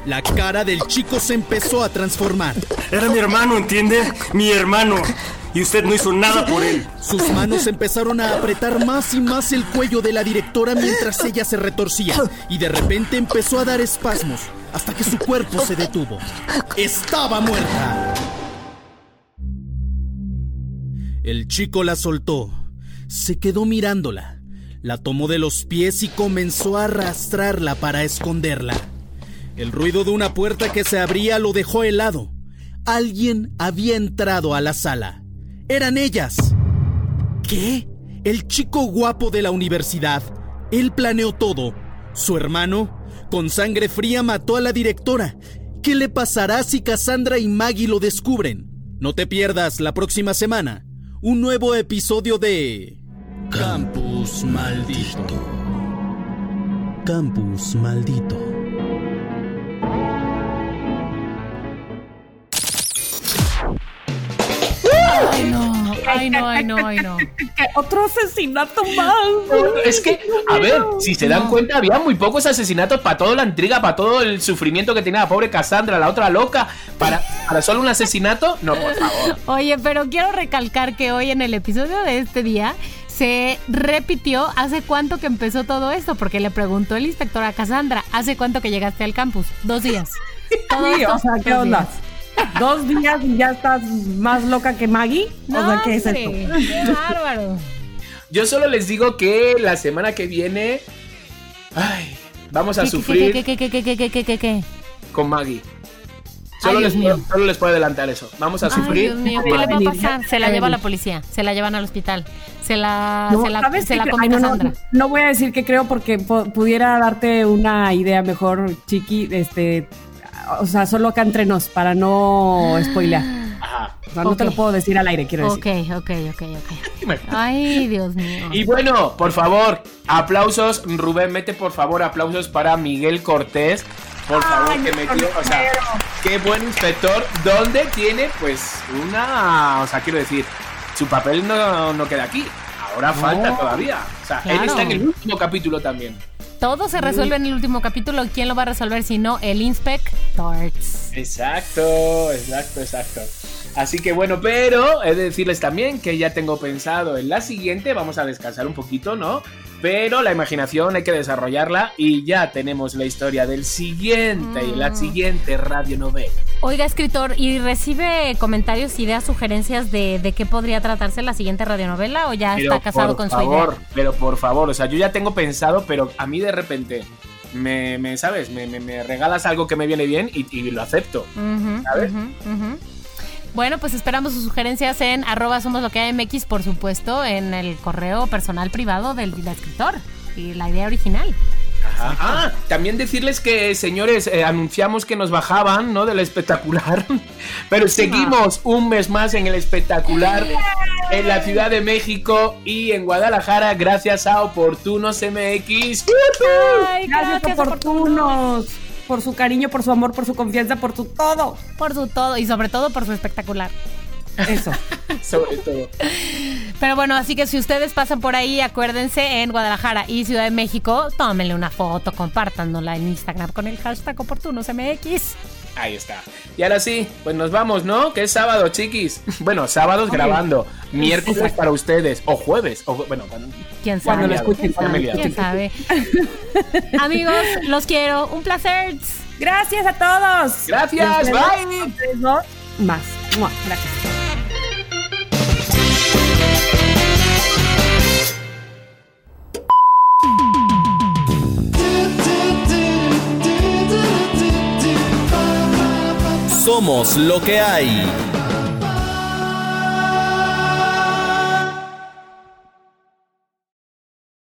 La cara del chico se empezó a transformar. Era mi hermano, ¿entiende? Mi hermano. Y usted no hizo nada por él. Sus manos empezaron a apretar más y más el cuello de la directora mientras ella se retorcía y de repente empezó a dar espasmos hasta que su cuerpo se detuvo. Estaba muerta. El chico la soltó. Se quedó mirándola. La tomó de los pies y comenzó a arrastrarla para esconderla. El ruido de una puerta que se abría lo dejó helado. Alguien había entrado a la sala. Eran ellas. ¿Qué? El chico guapo de la universidad. Él planeó todo. Su hermano, con sangre fría, mató a la directora. ¿Qué le pasará si Cassandra y Maggie lo descubren? No te pierdas la próxima semana un nuevo episodio de Campus Maldito. Campus Maldito. Ay, no, ay, no, ay, no, ay, no. Otro asesinato más. Es que, a ver, si se dan cuenta, había muy pocos asesinatos para toda la intriga, para todo el sufrimiento que tenía la pobre Cassandra, la otra loca. Para, para solo un asesinato, no, por favor. Oye, pero quiero recalcar que hoy en el episodio de este día se repitió hace cuánto que empezó todo esto, porque le preguntó el inspector a Cassandra, ¿hace cuánto que llegaste al campus? Dos días. Sí, o dos- sea, ¿qué onda? días dos días y ya estás más loca que Maggie. O sea, ¿qué es esto? ¡Qué bárbaro! Yo solo les digo que la semana que viene. Ay, vamos a ¿Qué, sufrir. ¿Qué, qué, qué, qué qué? Con Maggie. Solo, Ay, les puedo, solo, les puedo, adelantar eso. Vamos a sufrir. Dios mío, ¿qué le va a pasar? Se la lleva a la policía, se la llevan al hospital, se la, no, se la, ¿sabes se la Ay, no, Sandra. No, no, voy a decir que creo porque pudiera darte una idea mejor, Chiqui. Este, o sea, solo acá entre nos, para no spoilear. Ajá. O sea, no te Ok. lo puedo decir al aire, quiero Ok, decir. ok, ok, ok. Ay, Dios mío. Y bueno, por favor, aplausos, Rubén, mete por favor aplausos para Miguel Cortés. Por favor, que metió, o sea, qué buen inspector, donde tiene pues una, o sea, quiero decir, su papel no, no queda aquí, ahora falta todavía. O sea, él está en el último capítulo también. Todo se resuelve en el último capítulo. ¿Quién lo va a resolver si no el Inspector? Exacto, exacto, exacto. Así que bueno, pero he de decirles también que ya tengo pensado en la siguiente, vamos a descansar un poquito, ¿no? Pero la imaginación hay que desarrollarla y ya tenemos la historia del siguiente, la siguiente radionovela. Oiga, escritor, ¿y recibe comentarios, ideas, sugerencias de, de qué podría tratarse la siguiente radionovela o ya Pero está casado con favor, su idea? Pero por favor, o sea, yo ya tengo pensado, pero a mí de repente me, me ¿sabes? Me, me- me regalas algo que me viene bien y, y lo acepto. ¿Sabes? ujú. Bueno, pues esperamos sus sugerencias en arroba somos lo que hay MX, por supuesto, en el correo personal privado del, del escritor y la idea original. Ajá. Ah, también decirles que, señores, eh, anunciamos que nos bajaban, ¿no? Del espectacular. Pero seguimos un mes más en el espectacular en la Ciudad de México y en Guadalajara gracias a Oportunos MX. Ay, Gracias, oportunos. Por su cariño, por su amor, por su confianza, por su todo. Por su todo y sobre todo por su espectacular. Eso. Sobre todo. Pero bueno, así que si ustedes pasan por ahí, acuérdense en Guadalajara y Ciudad de México, tómenle una foto, compártanla en Instagram con el hashtag oportunosmx. Ahí está. Y ahora sí, pues nos vamos, ¿no? Que es sábado, chiquis. Bueno, sábados Oye. grabando. Miércoles para ustedes. O jueves. O, bueno, cuando- ¿Quién sabe? he liado, ¿Quién ya me he liado. ¿Quién sabe? Amigos, los quiero. Un placer. Gracias a todos. Gracias, bye. Más. Gracias. Somos lo que hay.